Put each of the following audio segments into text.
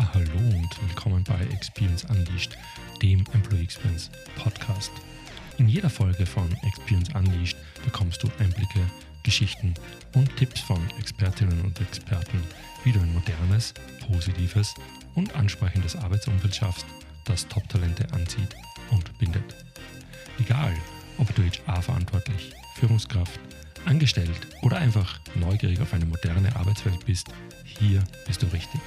Hallo und willkommen bei Experience Unleashed, dem Employee Experience Podcast. In jeder Folge von Experience Unleashed bekommst du Einblicke, Geschichten und Tipps von Expertinnen und Experten, wie du ein modernes, positives und ansprechendes Arbeitsumfeld schaffst, das Top-Talente anzieht und bindet. Egal, ob du HR-verantwortlich, Führungskraft, angestellt oder einfach neugierig auf eine moderne Arbeitswelt bist, hier bist du richtig.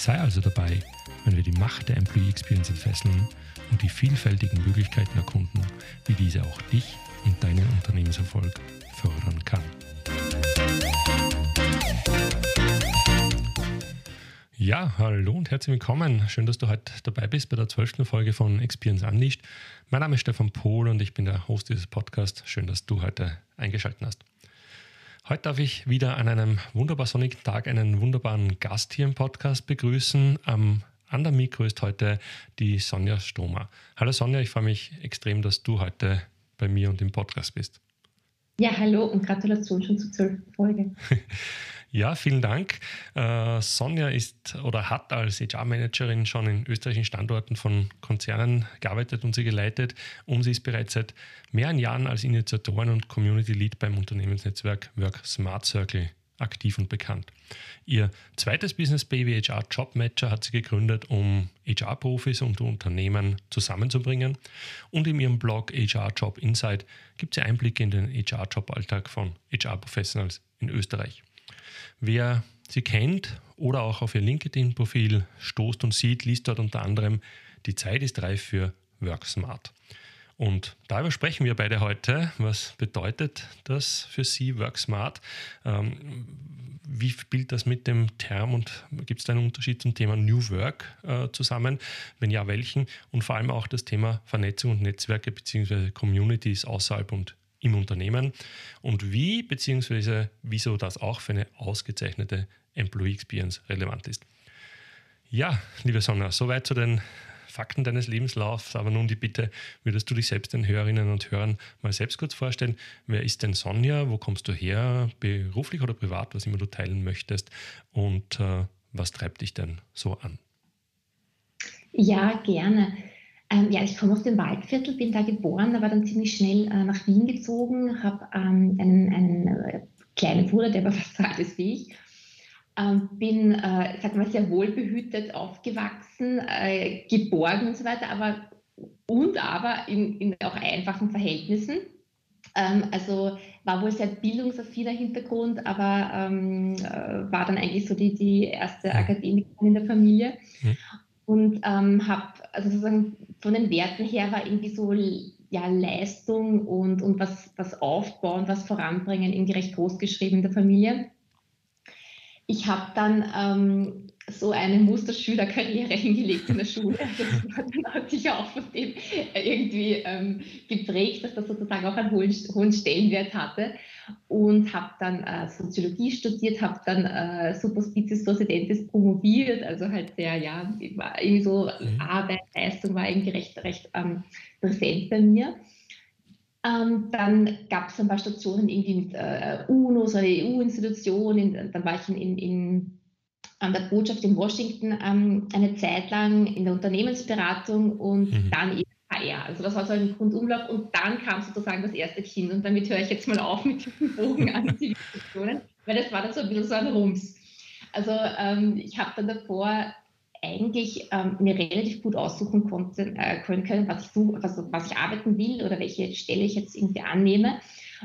Sei also dabei, wenn wir die Macht der Employee Experience entfesseln und die vielfältigen Möglichkeiten erkunden, wie diese auch dich und deinen Unternehmenserfolg fördern kann. Ja, hallo und herzlich willkommen. Schön, dass du heute dabei bist bei der zwölften Folge von Experience Unleashed. Mein Name ist Stefan Pohl und ich bin der Host dieses Podcasts. Schön, dass du heute eingeschaltet hast. Heute darf ich wieder an einem wunderbar sonnigen Tag einen wunderbaren Gast hier im Podcast begrüßen. Am anderen Mikro ist heute die Sonja Stromer. Hallo Sonja, ich freue mich extrem, dass du heute bei mir und im Podcast bist. Ja, hallo und Gratulation schon zur zwölften Folge. Ja, vielen Dank. Äh, Sonja ist oder hat als HR-Managerin schon in österreichischen Standorten von Konzernen gearbeitet und sie geleitet und sie ist bereits seit mehreren Jahren als Initiatorin und Community Lead beim Unternehmensnetzwerk Work Smart Circle aktiv und bekannt. Ihr zweites Business Baby HR Job Matcher hat sie gegründet, um HR-Profis und Unternehmen zusammenzubringen. Und in ihrem Blog HR Job Insight gibt sie Einblicke in den HR-Job-Alltag von HR-Professionals in Österreich. Wer sie kennt oder auch auf ihr LinkedIn-Profil stoßt und sieht, liest dort unter anderem, die Zeit ist reif für WorkSmart. Und darüber sprechen wir beide heute. Was bedeutet das für Sie, WorkSmart? Ähm, wie spielt das mit dem Term und gibt es da einen Unterschied zum Thema New Work äh, zusammen? Wenn ja, welchen? Und vor allem auch das Thema Vernetzung und Netzwerke bzw. Communities außerhalb und im Unternehmen und wie bzw. wieso das auch für eine ausgezeichnete Employee Experience relevant ist. Ja, liebe Sonja, soweit zu den Fakten deines Lebenslaufs, aber nun die Bitte, würdest du dich selbst den Hörerinnen und Hörern mal selbst kurz vorstellen? Wer ist denn Sonja? Wo kommst du her? Beruflich oder privat, was immer du teilen möchtest? Und äh, was treibt dich denn so an? Ja, gerne. Ähm, ja, ich komme aus dem Waldviertel, bin da geboren, aber dann ziemlich schnell äh, nach Wien gezogen, habe ähm, einen, einen äh, kleinen Bruder, der war fast so alt ist wie ich. Ähm, bin, äh, sag mal, sehr wohlbehütet aufgewachsen, äh, geborgen und so weiter, aber und aber in, in auch einfachen Verhältnissen. Ähm, also war wohl sehr bildungsaffiner Hintergrund, aber ähm, äh, war dann eigentlich so die, die erste Akademikerin in der Familie. Mhm und ähm, habe, also sozusagen von den Werten her war irgendwie so ja, Leistung und, und was, was aufbauen, was voranbringen irgendwie recht groß geschrieben in der Familie. Ich habe dann ähm, so eine Musterschülerkarriere hingelegt in der Schule. Das hat sicher auch von dem irgendwie ähm, geprägt, dass das sozusagen auch einen hohen, hohen Stellenwert hatte. Und habe dann äh, Soziologie studiert, habe dann äh, Superspicius Docedentes promoviert, also halt sehr, ja, irgendwie so mhm. Arbeit, Leistung war irgendwie recht, recht ähm, präsent bei mir. Ähm, dann gab es ein paar Stationen irgendwie mit äh, UNO, so eine EU-Institution, dann war ich in, in, in an der Botschaft in Washington ähm, eine Zeit lang in der Unternehmensberatung und mhm. dann eben HR. Also das war so ein Grundumlauf und dann kam sozusagen das erste Kind und damit höre ich jetzt mal auf mit dem Bogen an Zivilisationen, weil das war dann so ein bisschen so ein Rums. Also ähm, ich habe dann davor eigentlich ähm, mir relativ gut aussuchen konnte, äh, können, was ich, suche, was, was ich arbeiten will oder welche Stelle ich jetzt irgendwie annehme.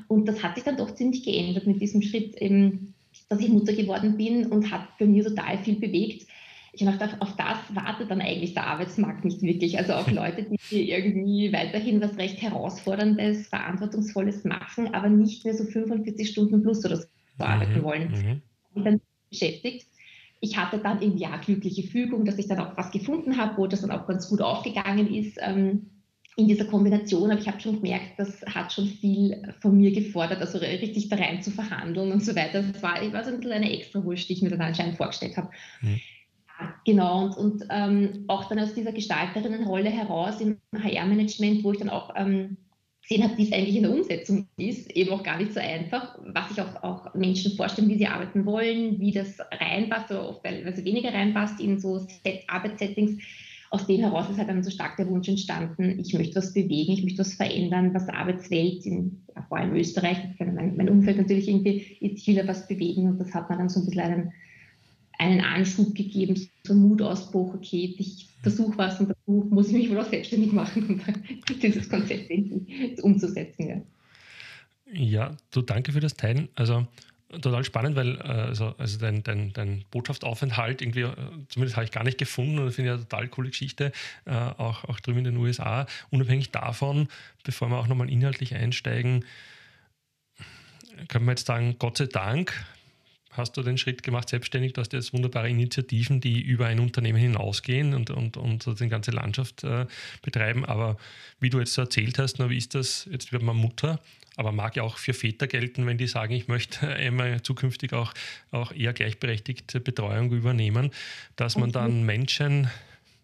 Und das hat sich dann doch ziemlich geändert mit diesem Schritt, eben, dass ich Mutter geworden bin und hat bei mir total viel bewegt. Ich habe gedacht, auf das wartet dann eigentlich der Arbeitsmarkt nicht wirklich. Also auf Leute, die irgendwie weiterhin was recht Herausforderndes, Verantwortungsvolles machen, aber nicht mehr so 45 Stunden plus oder so mhm. arbeiten wollen. Mhm. Und dann beschäftigt ich hatte dann im Jahr glückliche Fügung, dass ich dann auch was gefunden habe, wo das dann auch ganz gut aufgegangen ist ähm, in dieser Kombination. Aber ich habe schon gemerkt, das hat schon viel von mir gefordert, also richtig da rein zu verhandeln und so weiter. Das war, war so ein bisschen eine extra Wurst, die ich mir dann anscheinend vorgestellt habe. Mhm. genau, und, und ähm, auch dann aus dieser Gestalterinnenrolle heraus im HR-Management, wo ich dann auch ähm, gesehen habe, wie es eigentlich in der Umsetzung ist, eben auch gar nicht so einfach, was sich auch, auch Menschen vorstellen, wie sie arbeiten wollen, wie das reinpasst oder oft teilweise weniger reinpasst in so Set Arbeitssettings. Aus dem heraus ist halt dann so stark der Wunsch entstanden, ich möchte was bewegen, ich möchte was verändern, was Arbeitswelt, in, ja, vor allem Österreich, mein, mein, Umfeld natürlich irgendwie, ich will da was bewegen und das hat man dann so ein bisschen einen, einen Anschub gegeben, so einen Mutausbruch, okay, ich versuche was und dazu muss ich mich wohl auch selbstständig machen, um dieses Konzept umzusetzen. Ja. ja, du danke für das Teilen. Also total spannend, weil äh, also, also dein, dein, dein Botschaftsaufenthalt irgendwie, äh, zumindest habe ich gar nicht gefunden und finde ich eine total coole Geschichte, äh, auch, auch drüben in den USA. Unabhängig davon, bevor wir auch nochmal inhaltlich einsteigen, können wir jetzt sagen, Gott sei Dank hast du den Schritt gemacht, selbstständig. Du hast jetzt wunderbare Initiativen, die über ein Unternehmen hinausgehen und, und, und die ganze Landschaft äh, betreiben. Aber wie du jetzt so erzählt hast, na, wie ist das? Jetzt wird man Mutter, aber mag ja auch für Väter gelten, wenn die sagen, ich möchte einmal zukünftig auch, auch eher gleichberechtigte Betreuung übernehmen, dass man dann Menschen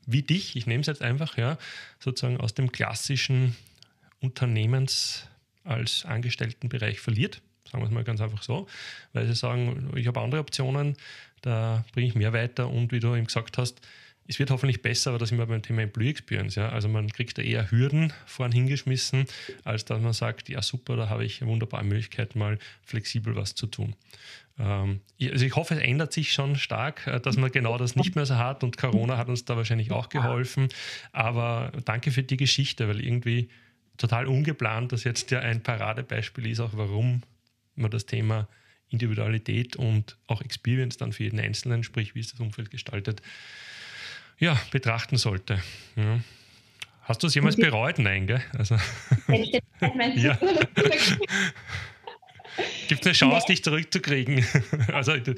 wie dich, ich nehme es jetzt einfach, ja, sozusagen aus dem klassischen Unternehmens als Angestelltenbereich verliert Sagen wir es mal ganz einfach so, weil sie sagen, ich habe andere Optionen, da bringe ich mehr weiter und wie du eben gesagt hast, es wird hoffentlich besser, aber das immer beim Thema Employee Experience. Ja? Also man kriegt da eher Hürden vorn hingeschmissen, als dass man sagt, ja super, da habe ich eine wunderbare Möglichkeit, mal flexibel was zu tun. Ähm, also ich hoffe, es ändert sich schon stark, äh, dass man genau das nicht mehr so hat und Corona hat uns da wahrscheinlich auch geholfen. Aber danke für die Geschichte, weil irgendwie total ungeplant, dass jetzt ja ein Paradebeispiel ist, auch warum man das Thema Individualität und auch Experience dann für jeden Einzelnen, sprich wie ist das Umfeld gestaltet, ja, betrachten sollte. Ja. Hast du es jemals bereut? Nein, gell? Also, ja. Gibt es eine Chance, dich zurückzukriegen? also, äh,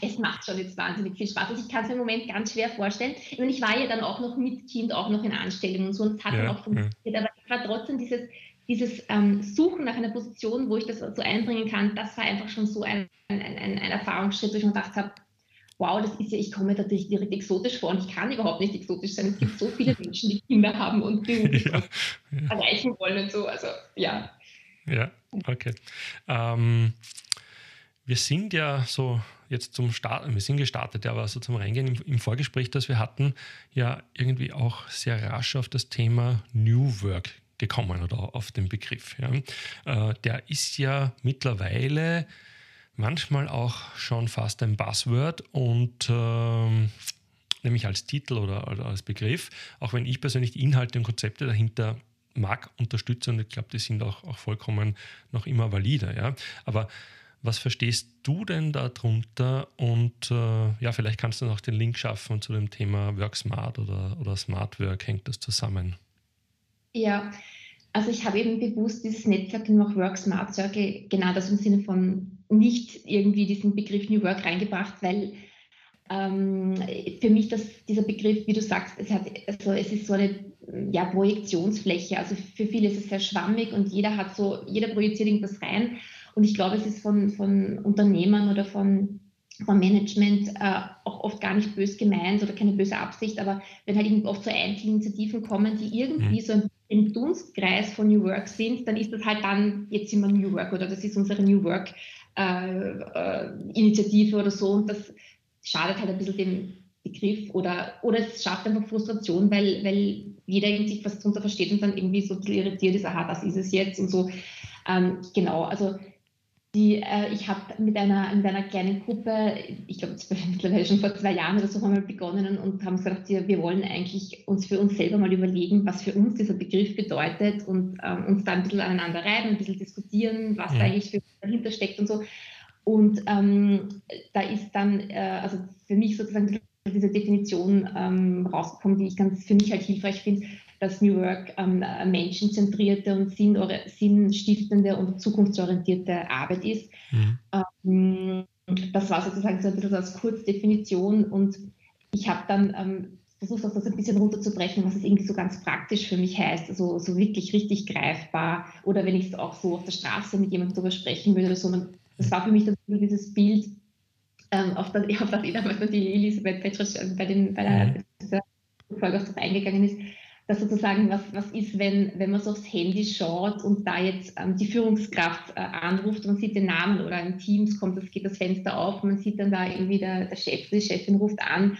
es macht schon jetzt wahnsinnig viel Spaß. Also ich kann es mir im Moment ganz schwer vorstellen. Und ich war ja dann auch noch mit Kind, auch noch in Anstellung und so, und es hat ja, dann auch funktioniert. Ja. Aber es war trotzdem dieses, dieses ähm, Suchen nach einer Position, wo ich das so einbringen kann, das war einfach schon so ein, ein, ein, ein Erfahrungsschritt, wo ich mir gedacht habe, wow, das ist ja, ich komme natürlich direkt exotisch vor und ich kann überhaupt nicht exotisch sein. Es gibt so viele Menschen, die Kinder haben und die ja, ja. erreichen wollen und so. Also ja. Ja, okay. Ähm, wir sind ja so jetzt zum Start, wir sind gestartet, aber so zum Reingehen im, im, Vorgespräch, das wir hatten, ja irgendwie auch sehr rasch auf das Thema New Work gekommen oder auf den Begriff. Ja. Äh, der ist ja mittlerweile manchmal auch schon fast ein Buzzword und äh, nämlich als Titel oder, oder, als Begriff, auch wenn ich persönlich die Inhalte und Konzepte dahinter mag, unterstütze und ich glaube, die sind auch, auch vollkommen noch immer valide. Ja. Aber was verstehst du denn darunter? Und äh, ja, vielleicht kannst du noch den Link schaffen zu dem Thema Work Smart oder, oder Smart Work. Hängt das zusammen? Ja, also ich habe eben bewusst dieses Netzwerk noch Work Smart Circle genannt, also im Sinne von nicht irgendwie diesen Begriff New Work reingebracht, weil ähm, für mich das, dieser Begriff, wie du sagst, es, hat, also es ist so eine ja, Projektionsfläche. Also für viele ist es sehr schwammig und jeder hat so, jeder projiziert irgendwas rein. Und ich glaube, es ist von, von Unternehmern oder von vom Management äh, auch oft gar nicht bös gemeint oder keine böse Absicht, aber wenn halt oft so Einzelinitiativen kommen, die irgendwie mhm. so im Dunstkreis von New Work sind, dann ist das halt dann, jetzt sind wir New Work oder das ist unsere New Work äh, äh, Initiative oder so und das schadet halt ein bisschen dem Begriff oder, oder es schafft einfach Frustration, weil, weil jeder sich was darunter versteht und dann irgendwie so irritiert ist, aha, das ist es jetzt und so. Ähm, genau, also die, äh, ich habe mit einer, mit einer kleinen Gruppe, ich glaube mittlerweile schon vor zwei Jahren oder so, haben wir begonnen und haben gesagt, wir, wir wollen eigentlich uns für uns selber mal überlegen, was für uns dieser Begriff bedeutet und ähm, uns da ein bisschen aneinander reiben, ein bisschen diskutieren, was ja. da eigentlich für dahinter steckt und so. Und ähm, da ist dann, äh, also für mich sozusagen diese Definition ähm, rausgekommen, die ich ganz für mich halt hilfreich finde, dass New Work ähm, menschenzentrierte und sinnstiftende und zukunftsorientierte Arbeit ist. Mhm. Ähm, das war sozusagen so ein bisschen als Kurzdefinition und ich habe dann ähm, versucht, das ein bisschen runterzubrechen, was es irgendwie so ganz praktisch für mich heißt, also so wirklich richtig greifbar oder wenn ich es auch so auf der Straße mit jemandem darüber sprechen würde oder so. Das war für mich das, dieses Bild, ähm, auf, das, auf das die Elisabeth Petrisch äh, bei, den, bei der, mhm. Folge auch eingegangen ist, dass sozusagen, was, was ist, wenn, wenn man so aufs Handy schaut und da jetzt ähm, die Führungskraft äh, anruft und man sieht den Namen oder in Teams kommt, das geht das Fenster auf und man sieht dann da irgendwie der, der Chef, die Chefin ruft an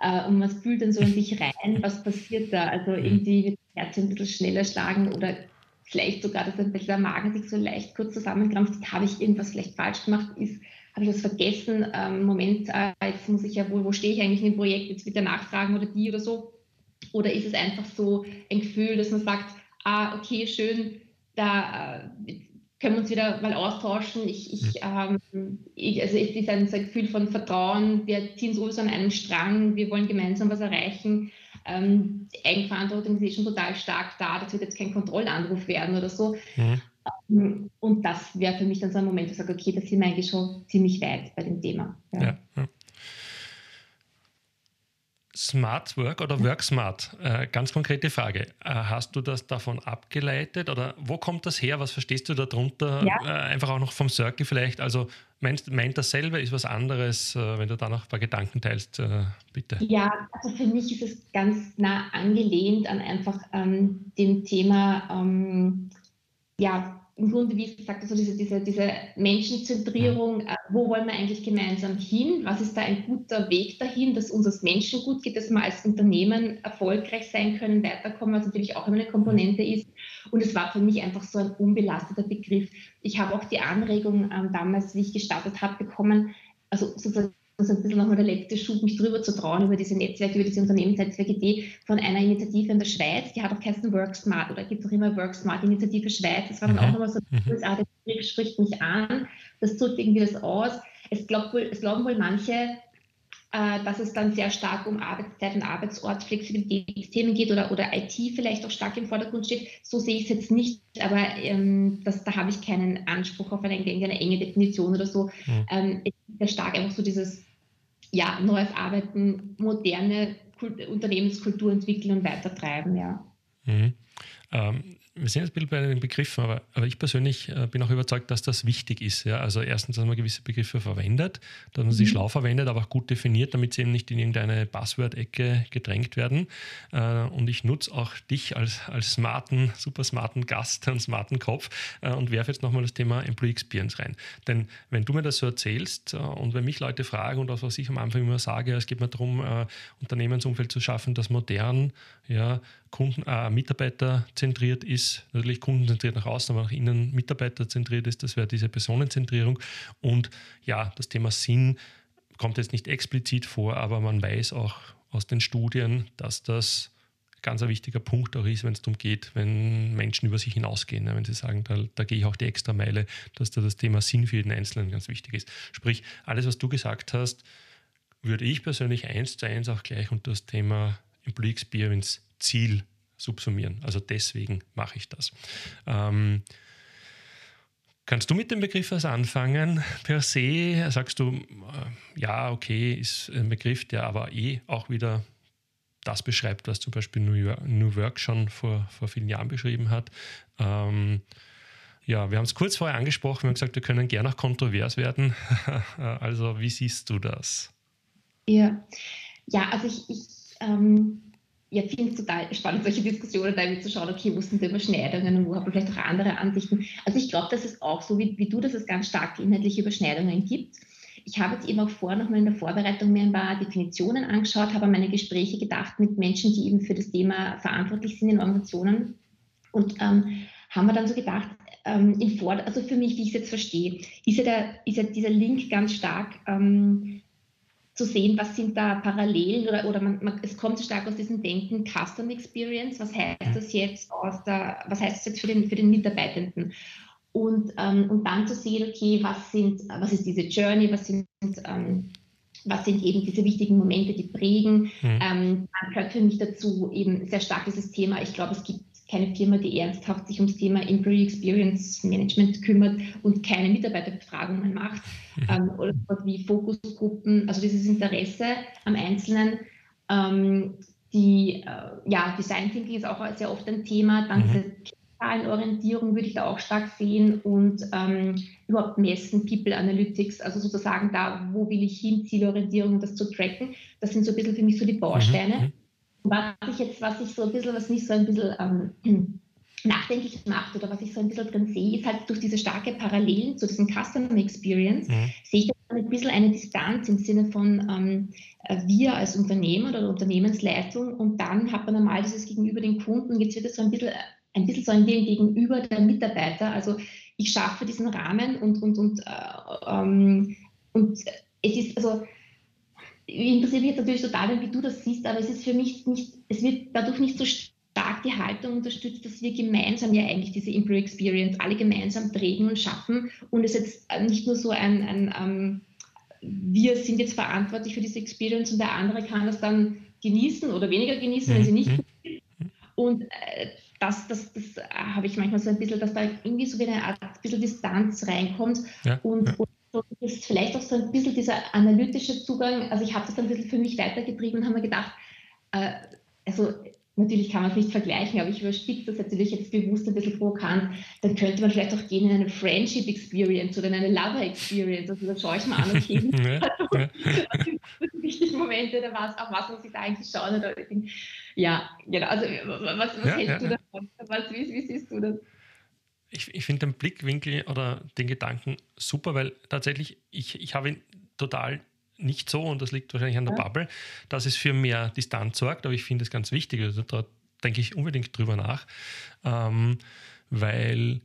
äh, und man fühlt dann so in sich rein, was passiert da. Also mhm. irgendwie wird das Herz ein bisschen schneller schlagen oder vielleicht sogar, dass ein bisschen der Magen sich so leicht kurz zusammenkrampft, habe ich irgendwas vielleicht falsch gemacht, ist, habe ich was vergessen, ähm, Moment, äh, jetzt muss ich ja wohl, wo stehe ich eigentlich in dem Projekt, jetzt wird er nachfragen oder die oder so oder ist es einfach so ein Gefühl, dass man sagt, ah, okay, schön, da äh, können wir uns wieder mal austauschen. Ich, ich, mhm. ähm, ich, also es ist ein, so ein Gefühl von Vertrauen, wir ziehen sowieso an einem Strang, wir wollen gemeinsam was erreichen. Ähm, die Eigenverantwortung ist eh schon total stark da, das wird jetzt kein Kontrollanruf werden oder so. Mhm. Ähm, und das wäre für mich dann so ein Moment, wo ich sage, okay, da sind wir eigentlich schon ziemlich weit bei dem Thema. Ja. Ja, ja. Smart Work oder Work Smart? Äh, ganz konkrete Frage. Äh, hast du das davon abgeleitet oder wo kommt das her? Was verstehst du darunter? Ja. Äh, einfach auch noch vom Circle vielleicht. Also meint, meint dasselbe, ist was anderes? Äh, wenn du da noch ein paar Gedanken teilst, äh, bitte. Ja, also für mich ist es ganz nah angelehnt an einfach ähm, dem Thema, ähm, ja, im Grunde, wie gesagt, also diese, diese, diese Menschenzentrierung, äh, wo wollen wir eigentlich gemeinsam hin? Was ist da ein guter Weg dahin, dass uns als Menschen gut geht, dass wir als Unternehmen erfolgreich sein können, weiterkommen, was natürlich auch immer eine Komponente ist. Und es war für mich einfach so ein unbelasteter Begriff. Ich habe auch die Anregung ähm, damals, wie ich gestartet habe, bekommen, also sozusagen so ein bisschen nochmal der letzte Schub, mich drüber zu trauen über diese Netzwerke, über diese Unternehmensnetzwerke, die von einer Initiative in der Schweiz, die hat auch geheißen Work Smart oder gibt es auch immer Work Smart Initiative Schweiz. Das war dann mhm. auch nochmal so, ah, der Begriff spricht mich an, das drückt irgendwie das aus. Es, glaubt wohl, es glauben wohl manche, äh, dass es dann sehr stark um Arbeitszeit und Arbeitsort, Flexibilitätsthemen geht oder, oder IT vielleicht auch stark im Vordergrund steht. So sehe ich es jetzt nicht, aber ähm, das, da habe ich keinen Anspruch auf eine, eine enge Definition oder so. Mhm. Ähm, sehr stark einfach so dieses ja, neues Arbeiten, moderne Kult Unternehmenskultur entwickeln und weitertreiben, ja. Mhm. Ähm, wir sind jetzt ein bisschen bei den Begriffen, aber, aber ich persönlich äh, bin auch überzeugt, dass das wichtig ist. Ja? Also erstens, dass man gewisse Begriffe verwendet, dass man sie mhm. schlau verwendet, aber auch gut definiert, damit sie eben nicht in irgendeine Buzzword-Ecke gedrängt werden. Äh, und ich nutze auch dich als, als smarten, super smarten Gast und smarten Kopf äh, und werfe jetzt nochmal das Thema Employee Experience rein. Denn wenn du mir das so erzählst äh, und wenn mich Leute fragen und auch was ich am Anfang immer sage, es geht mir darum, äh, Unternehmensumfeld zu schaffen, das modern, ja, Kunden, äh, mitarbeiterzentriert ist, natürlich kundenzentriert nach außen, aber nach innen mitarbeiterzentriert ist, das wäre diese Personenzentrierung. Und ja, das Thema Sinn kommt jetzt nicht explizit vor, aber man weiß auch aus den Studien, dass das ganz ein wichtiger Punkt auch ist, wenn es darum geht, wenn Menschen über sich hinausgehen, wenn sie sagen, da, da gehe ich auch die extra Meile, dass da das Thema Sinn für jeden Einzelnen ganz wichtig ist. Sprich, alles, was du gesagt hast, würde ich persönlich eins zu eins auch gleich unter das Thema Employee Experience Ziel subsumieren. Also deswegen mache ich das. Ähm, Kannst du mit dem Begriff was anfangen? Per se sagst du, äh, ja, okay, ist ein Begriff, der aber eh auch wieder das beschreibt, was zum Beispiel New, Work schon vor, vor vielen Jahren beschrieben hat. Ähm, ja, wir haben es kurz vorher angesprochen, wir haben gesagt, wir können gerne auch kontrovers werden. also, wie siehst du das? Ja, ja also ich, ich ähm ja, finde es total spannend, solche Diskussionen da zu schauen, okay, wo sind da Überschneidungen und wo haben wir vielleicht auch andere Ansichten. Also ich glaube, dass es auch so, wie, wie du, dass es ganz starke inhaltliche Überschneidungen gibt. Ich habe jetzt eben auch vorher nochmal in der Vorbereitung mir ein paar Definitionen angeschaut, habe an meine Gespräche gedacht mit Menschen, die eben für das Thema verantwortlich sind in Organisationen und ähm, haben wir dann so gedacht, ähm, also für mich, wie ich es jetzt verstehe, ist ja, der, ist ja dieser Link ganz stark ähm, zu sehen, was sind da Parallelen oder, oder man, man, es kommt stark aus diesem Denken Custom Experience, was heißt das jetzt aus der, was heißt das jetzt für den, für den Mitarbeitenden? Und, ähm, und dann zu sehen, okay, was sind, was ist diese Journey, was sind, ähm, was sind eben diese wichtigen Momente, die prägen. Mhm. Ähm, dann gehört für mich dazu eben sehr stark dieses Thema. Ich glaube, es gibt keine Firma, die ernsthaft sich ums Thema Employee Experience Management kümmert und keine Mitarbeiterbefragungen macht mhm. ähm, oder wie Fokusgruppen, also dieses Interesse am Einzelnen. Ähm, die äh, ja, Design Thinking ist auch sehr oft ein Thema. Dann mhm. diese Orientierung würde ich da auch stark sehen und ähm, überhaupt messen, People Analytics, also sozusagen da, wo will ich hin, Zielorientierung, das zu tracken. Das sind so ein bisschen für mich so die Bausteine. Mhm. Was ich jetzt, was ich so ein bisschen, was mich so ein bisschen ähm, nachdenklich macht oder was ich so ein bisschen drin sehe, ist halt durch diese starke Parallelen zu diesem Customer Experience, mhm. sehe ich da ein bisschen eine Distanz im Sinne von ähm, äh, wir als Unternehmen oder Unternehmensleitung und dann hat man einmal dieses Gegenüber den Kunden, jetzt wird es so ein bisschen, ein bisschen so ein Gegenüber der Mitarbeiter, also ich schaffe diesen Rahmen und, und, und, äh, ähm, und es ist, also interessiert mich jetzt natürlich total, wie du das siehst, aber es ist für mich nicht, es wird dadurch nicht so stark die Haltung unterstützt, dass wir gemeinsam ja eigentlich diese Employee Experience alle gemeinsam prägen und schaffen und es jetzt nicht nur so ein, ein um, ähm, wir sind jetzt verantwortlich für diese Experience und der andere kann das dann genießen oder weniger genießen, wenn sie nicht mhm. und äh, das, das, das äh, habe ich manchmal so ein bisschen, dass da irgendwie so wie eine Art ein bisschen Distanz reinkommt ja, und, ja. und so ist vielleicht auch so ein bisschen dieser analytische Zugang. Also ich habe das dann ein bisschen für mich weitergetrieben und habe mir gedacht, äh, also natürlich kann man es nicht vergleichen, aber ich überspitze das natürlich jetzt bewusst ein bisschen provokant, dann könnte man vielleicht auch gehen in eine Friendship Experience oder in eine Lover Experience. Also da schaue ich mal an, okay, ja, ja. die wichtigen Momente oder was, auf was muss ich da eigentlich schauen? Oder, ja, genau. Also was, was ja, hältst du davon? Was, wie, wie siehst du das? Ich, ich finde den Blickwinkel oder den Gedanken super, weil tatsächlich ich, ich habe ihn total nicht so, und das liegt wahrscheinlich an der ja. Bubble, dass es für mehr Distanz sorgt, aber ich finde es ganz wichtig, also da denke ich unbedingt drüber nach, ähm, weil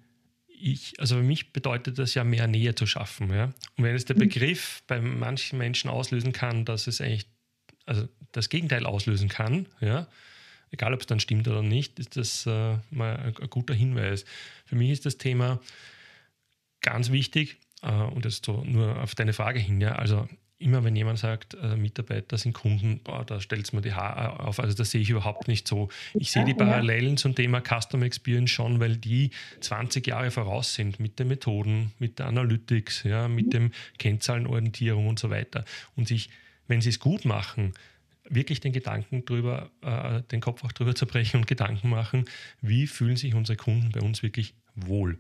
ich, also für mich bedeutet das ja mehr Nähe zu schaffen. Ja? Und wenn es der mhm. Begriff bei manchen Menschen auslösen kann, dass es eigentlich, also das Gegenteil auslösen kann, ja, egal ob es dann stimmt oder nicht, ist das äh, mal ein, ein, guter Hinweis. Für mich ist das Thema ganz wichtig äh, und jetzt so nur auf deine Frage hin, ja, also immer wenn jemand sagt, äh, Mitarbeiter sind Kunden, boah, da stellt es mir die Haare auf. Also das sehe ich überhaupt nicht so. Ich sehe die Parallelen zum Thema Customer Experience schon, weil die 20 Jahre voraus sind mit den Methoden, mit der Analytics, ja, mit dem Kennzahlenorientierung und so weiter. Und sich, wenn sie es gut machen, wirklich den Gedanken drüber, äh, den Kopf auch drüber zerbrechen und Gedanken machen, wie fühlen sich unsere Kunden bei uns wirklich wohl.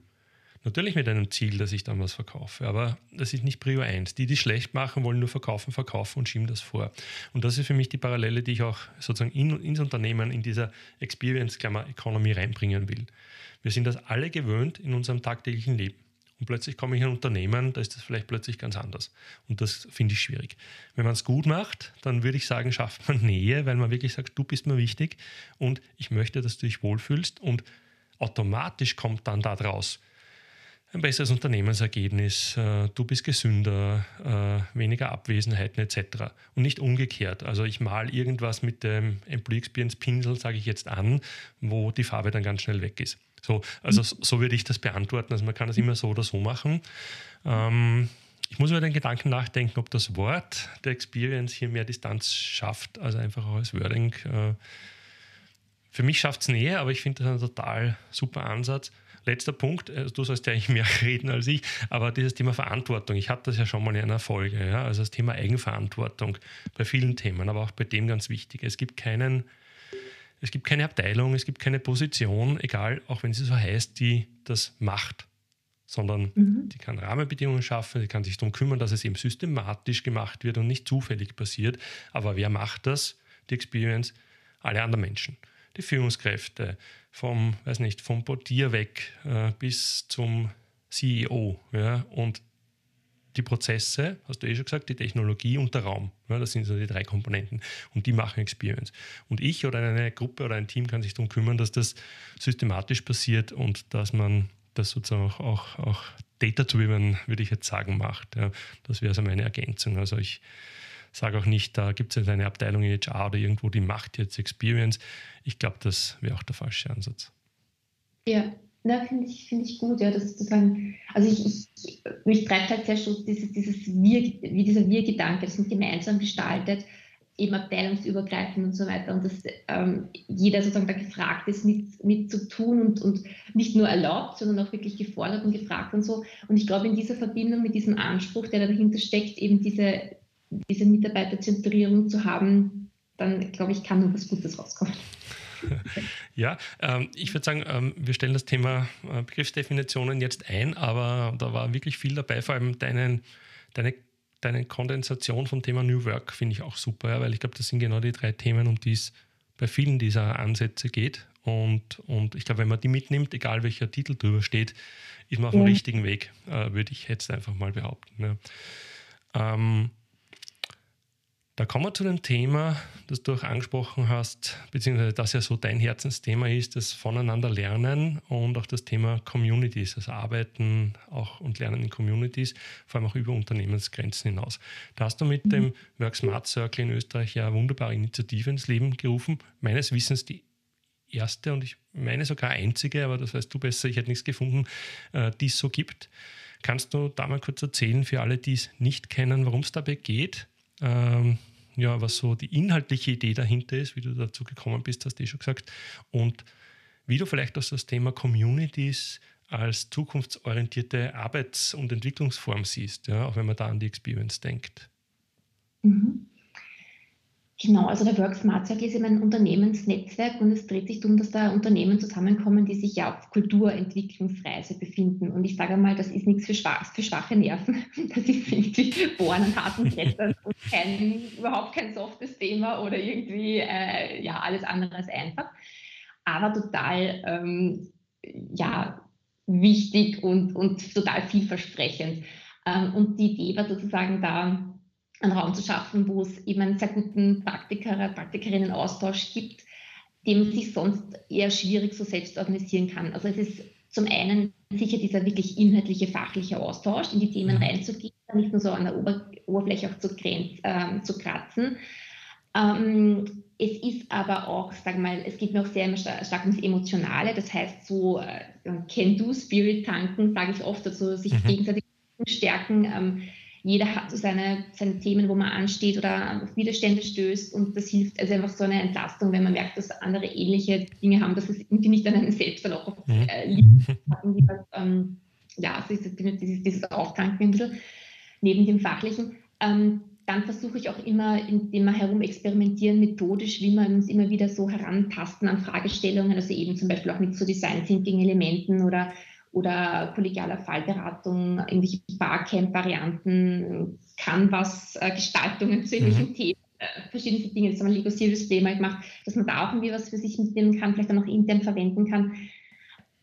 Natürlich mit einem Ziel, dass ich dann was verkaufe, aber das ist nicht Prio 1. Die, die schlecht machen, wollen nur verkaufen, verkaufen und schieben das vor. Und das ist für mich die Parallele, die ich auch sozusagen in, ins Unternehmen, in dieser Experience-Economy reinbringen will. Wir sind das alle gewöhnt in unserem tagtäglichen Leben. Und plötzlich komme ich in ein Unternehmen, da ist das vielleicht plötzlich ganz anders. Und das finde ich schwierig. Wenn man es gut macht, dann würde ich sagen, schafft man Nähe, weil man wirklich sagt, du bist mir wichtig und ich möchte, dass du dich wohlfühlst. Und automatisch kommt dann da draus, ein besseres Unternehmensergebnis, äh, du bist gesünder, äh, weniger Abwesenheiten etc. Und nicht umgekehrt. Also ich mal irgendwas mit dem Employee Experience Pinsel, sage ich jetzt an, wo die Farbe dann ganz schnell weg ist. So, also mhm. so würde ich das beantworten. Also man kann das immer so oder so machen. Ähm, ich muss über den Gedanken nachdenken, ob das Wort der Experience hier mehr Distanz schafft, also einfach auch als Wording. Äh, für mich schafft es Nähe, aber ich finde das ein total super Ansatz letzter Punkt, äh, du sollst ja eigentlich mehr reden als ich, aber dieses Thema Verantwortung, ich hatte das ja schon mal in einer Folge, ja, also das Thema Eigenverantwortung bei vielen Themen, aber auch bei dem ganz wichtig. Es gibt keinen, es gibt keine Abteilung, es gibt keine Position, egal, auch wenn sie so heißt, die das macht sondern mhm. die kann Rahmenbedingungen schaffen, sie kann sich darum kümmern, dass es eben systematisch gemacht wird und nicht zufällig passiert. Aber wer macht das? Die Experience, alle anderen Menschen die Führungskräfte, vom, weiß nicht, vom Portier weg äh, bis zum CEO. Ja, und die Prozesse, hast du eh schon gesagt, die Technologie und der Raum. Ja, das sind so die drei Komponenten. Und die machen Experience. Und ich oder eine Gruppe oder ein Team kann sich darum kümmern, dass das systematisch passiert und dass man das sozusagen auch, auch, auch Data-Driven, würde ich jetzt sagen, macht. Ja, das wäre so meine Ergänzung. Also ich sage auch nicht, da gibt es eine Abteilung in HR oder irgendwo, die macht jetzt Experience. Ich glaube, das wäre auch der falsche Ansatz. Ja, finde ich, find ich gut, ja, das sozusagen, also ich, ich, mich treibt halt sehr schon dieses, dieses Wir, wie dieser Wir-Gedanke, das man gemeinsam gestaltet, eben abteilungsübergreifend und so weiter und dass ähm, jeder sozusagen da gefragt ist, mit, mit zu tun und, und nicht nur erlaubt, sondern auch wirklich gefordert und gefragt und so. Und ich glaube, in dieser Verbindung mit diesem Anspruch, der da dahinter steckt, eben diese, diese Mitarbeiterzentrierung zu haben, dann glaube ich, kann nur was Gutes rauskommen. Ja, ähm, ich würde sagen, ähm, wir stellen das Thema äh, Begriffsdefinitionen jetzt ein, aber da war wirklich viel dabei, vor allem deinen, deine, deine Kondensation vom Thema New Work finde ich auch super, ja, weil ich glaube, das sind genau die drei Themen, um die es bei vielen dieser Ansätze geht. Und, und ich glaube, wenn man die mitnimmt, egal welcher Titel drüber steht, ist man auf ja. dem richtigen Weg, äh, würde ich jetzt einfach mal behaupten. Ja. Ähm, da kommen wir zu dem Thema, das du auch angesprochen hast, beziehungsweise das ja so dein Herzensthema ist, das Voneinander lernen und auch das Thema Communities, also Arbeiten auch und Lernen in Communities, vor allem auch über Unternehmensgrenzen hinaus. Da hast du mit mhm. dem Work Smart Circle in Österreich ja eine wunderbare Initiative ins Leben gerufen. Meines Wissens die erste und ich meine sogar einzige, aber das weißt du besser, ich hätte nichts gefunden, äh, die es so gibt. Kannst du da mal kurz erzählen für alle, die es nicht kennen, worum es dabei geht? Ähm, ja, was so die inhaltliche Idee dahinter ist, wie du dazu gekommen bist, hast du eh schon gesagt. Und wie du vielleicht auch das Thema Communities als zukunftsorientierte Arbeits- und Entwicklungsform siehst, ja, auch wenn man da an die Experience denkt. Mhm. Genau, also der Work Smart Circle ist eben ein Unternehmensnetzwerk und es dreht sich darum, dass da Unternehmen zusammenkommen, die sich ja auf Kulturentwicklungsreise befinden. Und ich sage mal, das ist nichts für, schwach, für schwache Nerven. Das ist irgendwie Bohren an harten Brettern und kein, überhaupt kein softes Thema oder irgendwie äh, ja, alles andere als einfach. Aber total ähm, ja, wichtig und, und total vielversprechend. Ähm, und die Idee war sozusagen da, einen Raum zu schaffen, wo es eben einen sehr guten Praktiker, Praktikerinnen-Austausch gibt, den man sich sonst eher schwierig so selbst organisieren kann. Also es ist zum einen sicher dieser wirklich inhaltliche, fachliche Austausch, in die Themen mhm. reinzugehen, nicht nur so an der Ober Oberfläche auch zu, grenz, äh, zu kratzen. Ähm, es ist aber auch, sag mal, es geht mir auch sehr stark ums Emotionale, das heißt so äh, Can-Do-Spirit tanken, sage ich oft, also sich mhm. gegenseitig stärken. Ähm, jeder hat so seine, seine Themen, wo man ansteht oder auf Widerstände stößt und das hilft also einfach so eine Entlastung, wenn man merkt, dass andere ähnliche Dinge haben, dass es irgendwie nicht an einem selbst dann auch mhm. äh, liegt. ähm, ja, also dieses, dieses Auftanken ein bisschen neben dem Fachlichen. Ähm, dann versuche ich auch immer, indem wir herum experimentieren, methodisch, wie wir uns immer wieder so herantasten an Fragestellungen, also eben zum Beispiel auch mit so Design Thinking Elementen oder oder kollegialer Fallberatung, irgendwelche Barcamp-Varianten, Canvas-Gestaltungen zu irgendwelchen mhm. Themen, äh, verschiedene Dinge, das haben wir Lego Serious Play mal gemacht, dass man da auch irgendwie was für sich mitnehmen kann, vielleicht auch noch intern verwenden kann.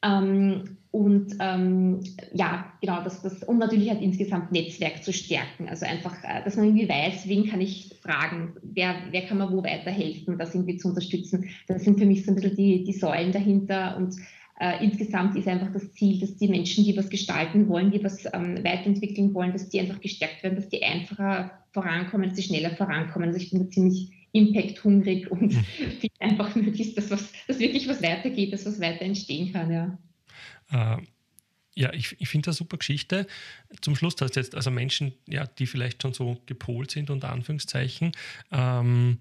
Ähm, und ähm, ja, genau, das, das, und natürlich halt insgesamt Netzwerk zu stärken. Also einfach, äh, dass man irgendwie weiß, wen kann ich fragen, wer, wer kann mir wo weiterhelfen, das irgendwie zu unterstützen. Das sind für mich so ein bisschen die, die Säulen dahinter und äh, insgesamt ist einfach das Ziel, dass die Menschen, die was gestalten wollen, die was ähm, weiterentwickeln wollen, dass die einfach gestärkt werden, dass die einfacher vorankommen, dass sie schneller vorankommen. Also ich bin da ziemlich impact-hungrig und mhm. finde einfach möglichst, dass, was, dass wirklich was weitergeht, dass was weiter entstehen kann. Ja. Äh, ja, ich, ich finde das super Geschichte. Zum Schluss hast du jetzt also Menschen, ja, die vielleicht schon so gepolt sind, unter Anführungszeichen. Ähm,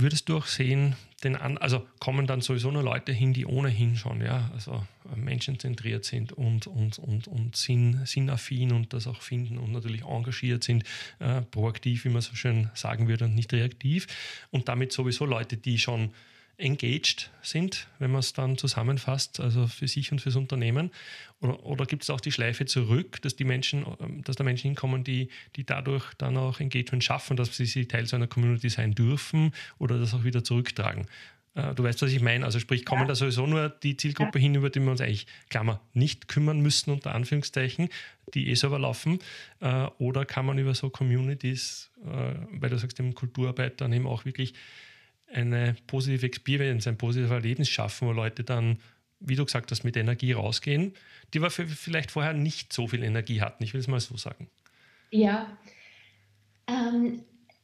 würdest du auch sehen, den an, also kommen dann sowieso nur Leute hin, die ohnehin schon ja, also äh, menschenzentriert sind und, und, und, und sinn, sinnaffin und das auch finden und natürlich engagiert sind, äh, proaktiv, wie man so schön sagen würde, und nicht reaktiv. Und damit sowieso Leute, die schon engaged sind, wenn man es dann zusammenfasst, also für sich und fürs Unternehmen? Oder, oder gibt es auch die Schleife zurück, dass die Menschen, ähm, dass da Menschen hinkommen, die, die dadurch dann auch Engagement schaffen, dass sie Teil so einer Community sein dürfen oder das auch wieder zurücktragen? Äh, du weißt, was ich meine. Also sprich, kommen ja. da sowieso nur die Zielgruppe ja. hin, über die wir uns eigentlich, Klammer, nicht kümmern müssen, unter Anführungszeichen, die eh selber laufen. Äh, oder kann man über so Communities, äh, weil du sagst, im Kulturarbeit dann eben auch wirklich eine positive Experience, ein positives Erlebnis schaffen, wo Leute dann, wie du gesagt hast, mit Energie rausgehen, die wir vielleicht vorher nicht so viel Energie hatten. Ich will es mal so sagen. Ja, ähm,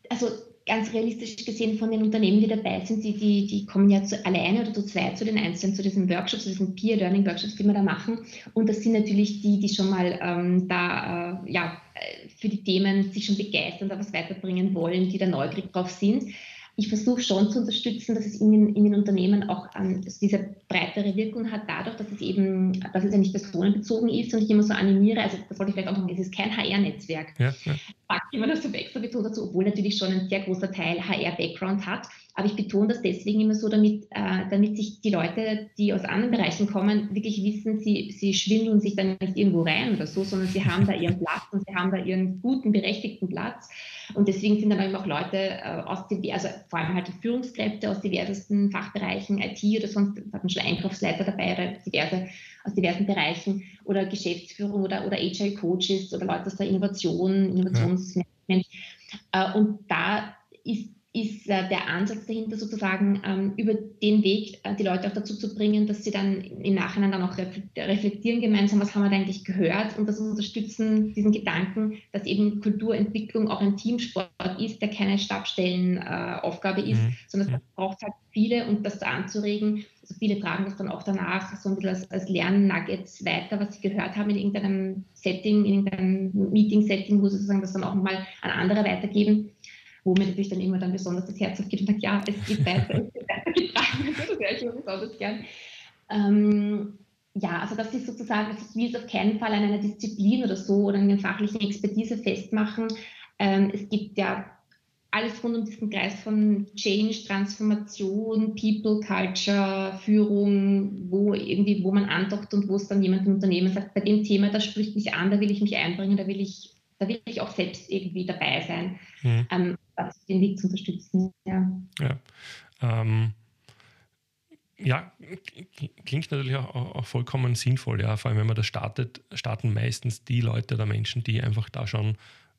also ganz realistisch gesehen von den Unternehmen, die dabei sind, die, die, die kommen ja zu, alleine oder zu zweit zu den Einzelnen, zu diesen Workshops, zu diesen Peer-Learning-Workshops, die wir da machen. Und das sind natürlich die, die schon mal ähm, da äh, ja, äh, für die Themen sich schon begeistern, da was weiterbringen wollen, die da neugierig drauf sind ich versuche schon zu unterstützen, dass es in den, in den Unternehmen auch ähm, diese breitere Wirkung hat, dadurch, dass es eben, dass es ja nicht personenbezogen ist und ich immer so animiere, also das wollte ich vielleicht auch noch, es ist kein HR-Netzwerk. Ja, ja. packe immer das so extra betont dazu, obwohl natürlich schon ein sehr großer Teil HR-Background hat. Aber ich betone das deswegen immer so, damit, äh, damit sich die Leute, die aus anderen Bereichen kommen, wirklich wissen, sie, sie schwindeln sich dann nicht irgendwo rein oder so, sondern sie haben da ihren Platz und sie haben da ihren guten, berechtigten Platz. Und deswegen sind dann eben auch Leute äh, aus den, also vor allem halt die Führungskräfte aus diversesten Fachbereichen, IT oder sonst, hat man schon Einkaufsleiter dabei oder diverse, aus diversen Bereichen oder Geschäftsführung oder, oder HR-Coaches oder Leute aus der Innovation, Innovationsmanagement. Ja. Äh, und da ist ist äh, der Ansatz dahinter sozusagen ähm, über den Weg äh, die Leute auch dazu zu bringen, dass sie dann im Nachhinein dann auch reflektieren gemeinsam, was haben wir da eigentlich gehört und das unterstützen, diesen Gedanken, dass eben Kulturentwicklung auch ein Teamsport ist, der keine Stabstellenaufgabe äh, ist, mhm. sondern es braucht halt viele und das anzuregen. Also viele tragen das dann auch danach so ein bisschen als, als Lernnuggets weiter, was sie gehört haben in irgendeinem Setting, in irgendeinem Meeting-Setting, wo sie sozusagen das dann auch mal an andere weitergeben wo mir natürlich dann immer dann besonders das Herz aufgeht und sagt, ja, es geht weiter, es geht weiter. Das höre ich immer besonders gern. Ähm, ja, also das ist sozusagen, also ich will es auf keinen Fall an einer Disziplin oder so oder an einer fachlichen Expertise festmachen. Ähm, es gibt ja alles rund um diesen Kreis von Change, Transformation, People, Culture, Führung, wo irgendwie, wo man andockt und wo es dann jemand im Unternehmen sagt, bei dem Thema, das spricht mich an, da will ich mich einbringen, da will ich, da will ich auch selbst irgendwie dabei sein. Mhm. Ähm, den Weg zu unterstützen. Ja, ja, ähm, ja klingt natürlich auch, auch, vollkommen sinnvoll. Ja, vor allem wenn man das startet, starten meistens die Leute oder Menschen, die einfach da schon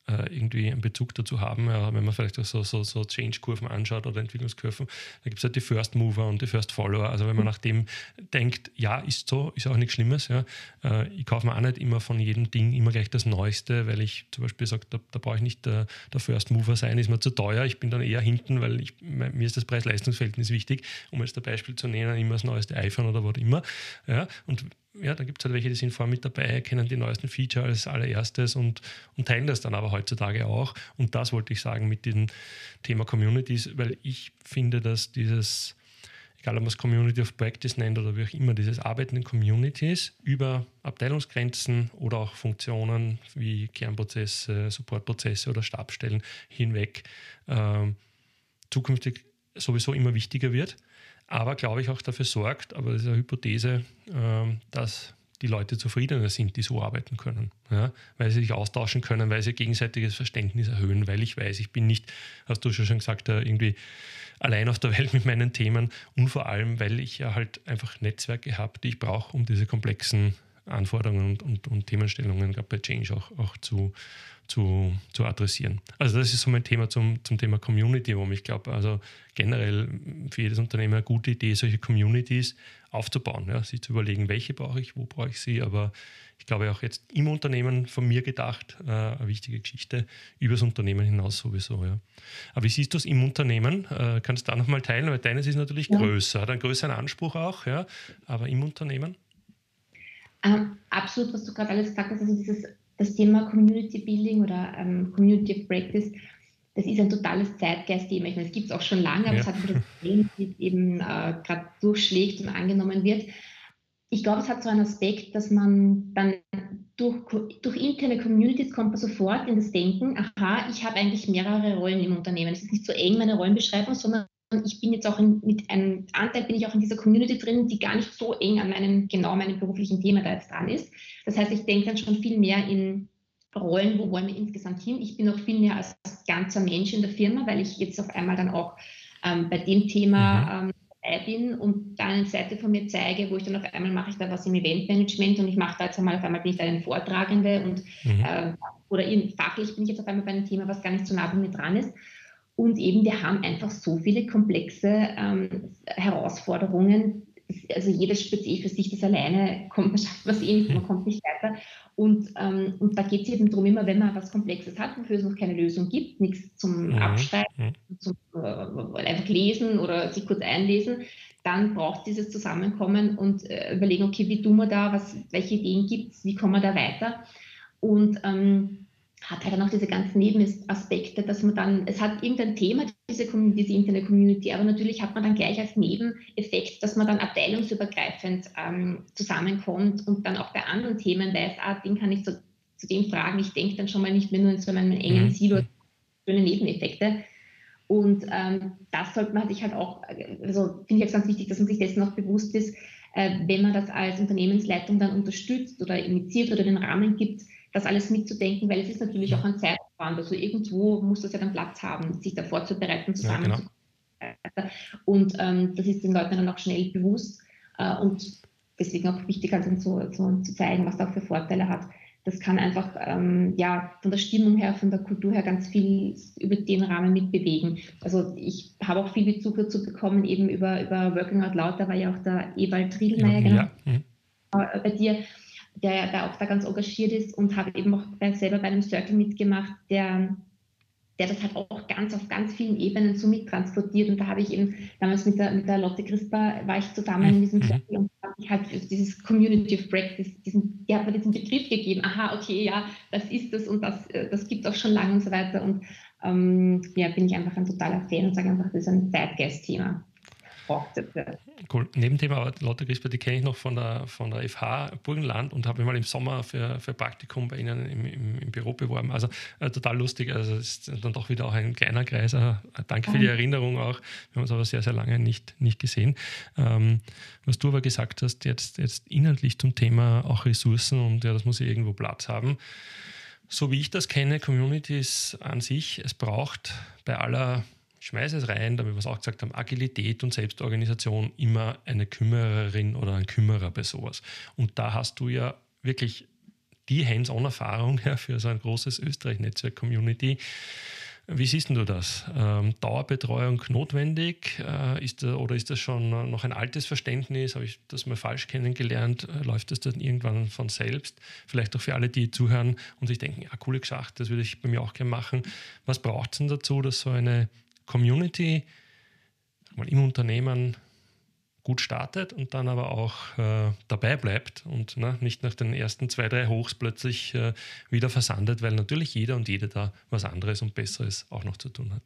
äh, irgendwie einen Bezug dazu haben. Ja, wenn man vielleicht so, so, so Change-Kurven anschaut oder Entwicklungskurven, da gibt es halt die First Mover und die First Follower. Also wenn man nach dem denkt, ja, ist so, ist auch nichts Schlimmes. Ja. Äh, ich kaufe mir auch nicht immer von jedem Ding immer gleich das Neueste, weil ich zum Beispiel sage, da, da brauche ich nicht der, der, First Mover sein, ist mir zu teuer. Ich bin dann eher hinten, weil ich, mir ist das Preis-Leistungs-Verhältnis wichtig, um jetzt ein Beispiel zu nennen, immer das neueste iPhone oder was immer. Ja. Und ja, da gibt es halt welche, die sind vorher mit dabei, kennen die neuesten Feature als allererstes und, und teilen das dann aber heutzutage auch. Und das wollte ich sagen mit diesem Thema Communities, weil ich finde, dass dieses, egal ob man es Community of Practice nennt oder wie auch immer, dieses Arbeiten in Communities über Abteilungsgrenzen oder auch Funktionen wie Kernprozesse, Supportprozesse oder Stabstellen hinweg äh, zukünftig sowieso immer wichtiger wird aber glaube ich auch dafür sorgt, aber das ist eine Hypothese, ähm, dass die Leute zufriedener sind, die so arbeiten können, ja? weil sie sich austauschen können, weil sie gegenseitiges Verständnis erhöhen, weil ich weiß, ich bin nicht, hast du schon gesagt, irgendwie allein auf der Welt mit meinen Themen und vor allem, weil ich ja halt einfach Netzwerke habe, die ich brauche, um diese komplexen Anforderungen und, und, und Themenstellungen gerade bei Change auch, auch zu, zu, zu adressieren. Also das ist so mein Thema zum, zum Thema Community, wo ich glaube, also generell für jedes Unternehmen eine gute Idee, solche Communities aufzubauen, ja, sich zu überlegen, welche brauche ich, wo brauche ich sie, aber ich glaube auch jetzt im Unternehmen von mir gedacht, äh, eine wichtige Geschichte, übers Unternehmen hinaus sowieso. Ja. Aber wie siehst du es im Unternehmen? Äh, kannst du da nochmal teilen, weil deines ist natürlich ja. größer, hat einen größeren Anspruch auch, ja, aber im Unternehmen? Ähm, absolut, was du gerade alles gesagt hast, also dieses das Thema Community Building oder ähm, Community of Practice, das ist ein totales Zeitgeist-Thema. Ich meine, es gibt es auch schon lange, aber ja. es hat das Problem, wie eben äh, gerade durchschlägt und angenommen wird. Ich glaube, es hat so einen Aspekt, dass man dann durch, durch interne Communities kommt man sofort in das Denken, aha, ich habe eigentlich mehrere Rollen im Unternehmen. Es ist nicht so eng meine Rollenbeschreibung, sondern ich bin jetzt auch in, mit einem Anteil bin ich auch in dieser Community drin, die gar nicht so eng an meinem, genau meinem beruflichen Thema da jetzt dran ist. Das heißt, ich denke dann schon viel mehr in Rollen, wo wollen wir insgesamt hin. Ich bin auch viel mehr als ganzer Mensch in der Firma, weil ich jetzt auf einmal dann auch ähm, bei dem Thema mhm. ähm, dabei bin und da eine Seite von mir zeige, wo ich dann auf einmal mache ich da was im Eventmanagement und ich mache da jetzt einmal, auf einmal bin ich da eine Vortragende und mhm. äh, oder in, fachlich bin ich jetzt auf einmal bei einem Thema, was gar nicht so nah bei mir dran ist. Und eben, wir haben einfach so viele komplexe ähm, Herausforderungen. Also jedes speziell für sich das alleine kommt, man schafft was eh nicht, man kommt nicht weiter. Und, ähm, und da geht es eben darum, immer wenn man was Komplexes hat, wofür es noch keine Lösung gibt, nichts zum mhm. Abschreiben, zum äh, einfach lesen oder sich kurz einlesen, dann braucht es dieses Zusammenkommen und äh, überlegen, okay, wie tun wir da, was, welche Ideen gibt es, wie kommen wir da weiter. Und ähm, hat halt dann auch diese ganzen Nebenaspekte, dass man dann, es hat irgendein Thema, diese, diese interne Community, aber natürlich hat man dann gleich als Nebeneffekt, dass man dann abteilungsübergreifend ähm, zusammenkommt und dann auch bei anderen Themen weiß, ah, den kann ich so zudem fragen. Ich denke dann schon mal nicht mehr nur in so einem engen mhm. Silo, schöne Nebeneffekte. Und ähm, das sollte man sich halt auch, also finde ich jetzt ganz wichtig, dass man sich dessen auch bewusst ist, äh, wenn man das als Unternehmensleitung dann unterstützt oder initiiert oder den Rahmen gibt, das alles mitzudenken, weil es ist natürlich auch ein Zeitaufwand. Also irgendwo muss das ja dann Platz haben, sich da vorzubereiten, zusammen ja, genau. Und ähm, das ist den Leuten dann auch schnell bewusst. Äh, und deswegen auch wichtig, also zu, zu, zu zeigen, was da auch für Vorteile hat das kann einfach ähm, ja, von der Stimmung her, von der Kultur her ganz viel über den Rahmen mitbewegen. Also ich habe auch viel Bezug dazu bekommen, eben über, über Working Out Loud, da war ja auch der Ewald Riedelmeier genau, ja. Äh, bei dir, der, der auch da ganz engagiert ist und habe eben auch bei, selber bei einem Circle mitgemacht, der der das halt auch ganz auf ganz vielen Ebenen so mittransportiert. Und da habe ich eben damals mit der, mit der Lotte Crispa war ich zusammen in diesem Circle mhm. und habe ich halt dieses Community of Practice, diesen, die hat mir diesen Begriff gegeben, aha, okay, ja, das ist das und das, äh, das gibt es auch schon lange und so weiter. Und ähm, ja, bin ich einfach ein totaler Fan und sage einfach, das ist ein Zeitgeist-Thema beobachtet wird. Cool. Nebenthema Lotte Crisper, die kenne ich noch von der, von der FH Burgenland und habe mich mal im Sommer für, für Praktikum bei Ihnen im, im, im Büro beworben. Also äh, total lustig. Also es ist dann doch wieder auch ein kleiner Kreis. Äh, danke für die Erinnerung auch. Wir haben uns aber sehr, sehr lange nicht, nicht gesehen. Ähm, was du aber gesagt hast, jetzt, jetzt inhaltlich zum Thema auch Ressourcen und ja, das muss ja irgendwo Platz haben. So wie ich das kenne, Communities an sich, es braucht bei aller schmeiße es rein, damit wir es auch gesagt haben, Agilität und Selbstorganisation immer eine Kümmererin oder ein Kümmerer bei sowas. Und da hast du ja wirklich die Hands-on-Erfahrung ja, für so ein großes Österreich-Netzwerk-Community. Wie siehst du das? Ähm, Dauerbetreuung notwendig? Äh, ist da, oder ist das schon noch ein altes Verständnis? Habe ich das mal falsch kennengelernt? Äh, läuft das dann irgendwann von selbst? Vielleicht auch für alle, die zuhören und sich denken, ja, coole Geschichte, das würde ich bei mir auch gerne machen. Was braucht es denn dazu, dass so eine Community mal im Unternehmen gut startet und dann aber auch äh, dabei bleibt und ne, nicht nach den ersten zwei, drei Hochs plötzlich äh, wieder versandet, weil natürlich jeder und jede da was anderes und Besseres auch noch zu tun hat.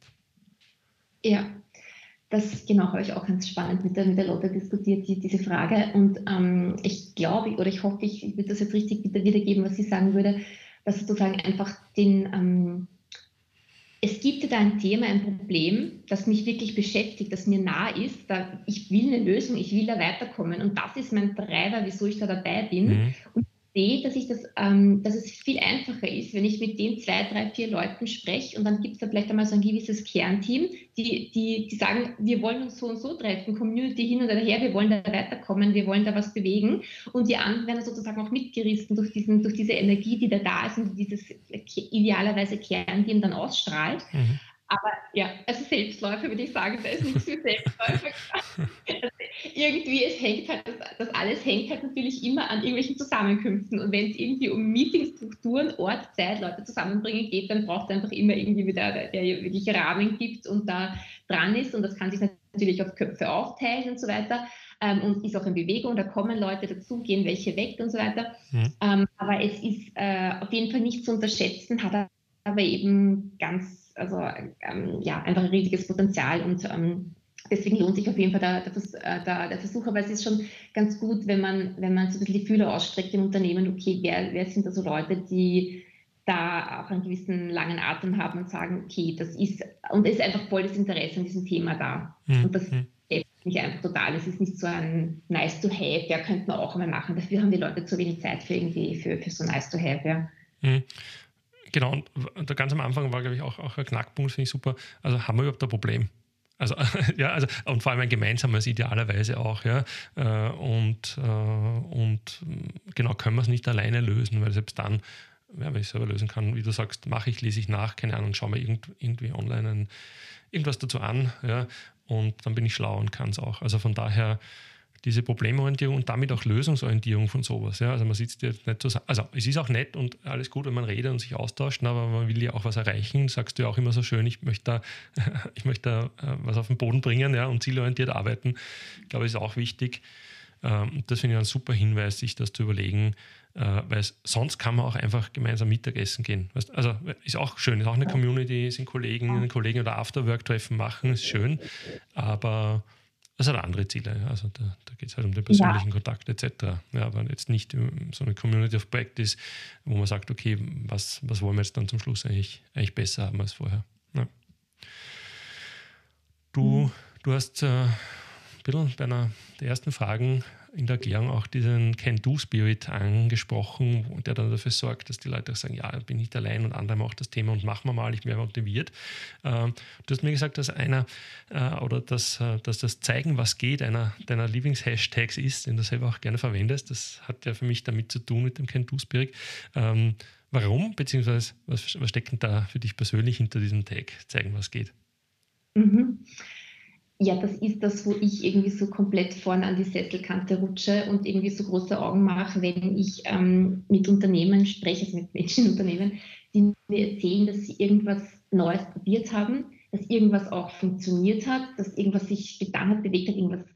Ja, das genau habe ich auch ganz spannend mit der, mit der Lotte diskutiert, die, diese Frage. Und ähm, ich glaube oder ich hoffe, ich, würde das jetzt richtig wiedergeben, was sie sagen würde, dass sozusagen einfach den ähm, es gibt da ein Thema, ein Problem, das mich wirklich beschäftigt, das mir nah ist. Da, ich will eine Lösung, ich will da weiterkommen. Und das ist mein Treiber, wieso ich da dabei bin. Mhm. Und sehe, dass, ich das, ähm, dass es viel einfacher ist, wenn ich mit den zwei, drei, vier Leuten spreche und dann gibt es da vielleicht einmal so ein gewisses Kernteam, die, die, die sagen, wir wollen uns so und so treffen, Community hin und her, wir wollen da weiterkommen, wir wollen da was bewegen und die anderen werden sozusagen auch mitgerissen durch, diesen, durch diese Energie, die da da ist und dieses idealerweise Kernteam dann ausstrahlt. Mhm. Aber ja, also Selbstläufer würde ich sagen, da ist nichts für Selbstläufer. irgendwie, es hängt halt, das, das, alles hängt halt natürlich immer an irgendwelchen Zusammenkünften. Und wenn es irgendwie um Meetingstrukturen, Ort, Zeit, Leute zusammenbringen geht, dann braucht es einfach immer irgendwie wieder, der, der wirklich Rahmen gibt und da dran ist. Und das kann sich natürlich auf Köpfe aufteilen und so weiter. Ähm, und ist auch in Bewegung, da kommen Leute dazu, gehen welche weg und so weiter. Mhm. Ähm, aber es ist äh, auf jeden Fall nicht zu unterschätzen, hat aber eben ganz also ähm, ja, einfach ein riesiges Potenzial und ähm, deswegen lohnt sich auf jeden Fall der, der, äh, der, der, Versuch, aber es ist schon ganz gut, wenn man, wenn man so ein bisschen die Fühler ausstreckt im Unternehmen, okay, wer, wer sind da so Leute, die da auch einen gewissen langen Atem haben und sagen, okay, das ist, und es ist einfach voll das Interesse an diesem Thema da. Mhm. Und das mhm. hilft mich einfach total. Es ist nicht so ein nice to have, ja, könnte man auch einmal machen. Dafür haben die Leute zu wenig Zeit für irgendwie, für, für so nice to have, ja. Mhm. Genau, und da ganz am Anfang war, glaube ich, auch, auch ein Knackpunkt, finde ich super. Also haben wir überhaupt ein Problem? Also, ja, also, und vor allem ein gemeinsames idealerweise auch, ja. Äh, und, äh, und genau, können wir es nicht alleine lösen, weil selbst dann, wenn ich es selber lösen kann, wie du sagst, mache ich, lese ich nach, keine Ahnung, schaue mir irgend, irgendwie online ein, irgendwas dazu an, ja, und dann bin ich schlau und kann es auch. Also von daher, diese Problemorientierung und damit auch Lösungsorientierung von sowas. Ja? Also man sitzt jetzt nicht zusammen. Also es ist auch nett und alles gut, wenn man redet und sich austauscht, aber man will ja auch was erreichen. Sagst du ja auch immer so schön, ich möchte da, ich möchte da äh, was auf den Boden bringen ja, und zielorientiert arbeiten. Ich glaube, das ist auch wichtig. Ähm, das finde ich ein super Hinweis, sich das zu überlegen, äh, weil sonst kann man auch einfach gemeinsam Mittagessen gehen. Also ist auch schön, ist auch eine Community, sind Kollegen, Kollegen oder Afterwork-Treffen machen, ist schön, aber das hat andere Ziele. Also da, da geht es halt um den persönlichen ja. Kontakt etc. Ja, aber jetzt nicht so eine Community of Practice, wo man sagt, okay, was, was wollen wir jetzt dann zum Schluss eigentlich, eigentlich besser haben als vorher. Ja. Du, mhm. du hast äh, ein bisschen bei einer der ersten Fragen in der Erklärung auch diesen Can-Do-Spirit angesprochen, der dann dafür sorgt, dass die Leute auch sagen, ja, bin nicht allein und andere auch das Thema und machen wir mal, ich bin motiviert. Ähm, du hast mir gesagt, dass einer äh, oder dass, äh, dass das Zeigen, was geht, einer deiner Lieblings-Hashtags ist, den du selber auch gerne verwendest. Das hat ja für mich damit zu tun mit dem Can-Do-Spirit. Ähm, warum, beziehungsweise was, was steckt denn da für dich persönlich hinter diesem Tag, zeigen, was geht? Mhm ja, das ist das, wo ich irgendwie so komplett vorne an die Sesselkante rutsche und irgendwie so große Augen mache, wenn ich ähm, mit Unternehmen spreche, also mit Menschenunternehmen, die mir erzählen, dass sie irgendwas Neues probiert haben, dass irgendwas auch funktioniert hat, dass irgendwas sich getan hat, bewegt hat, irgendwas,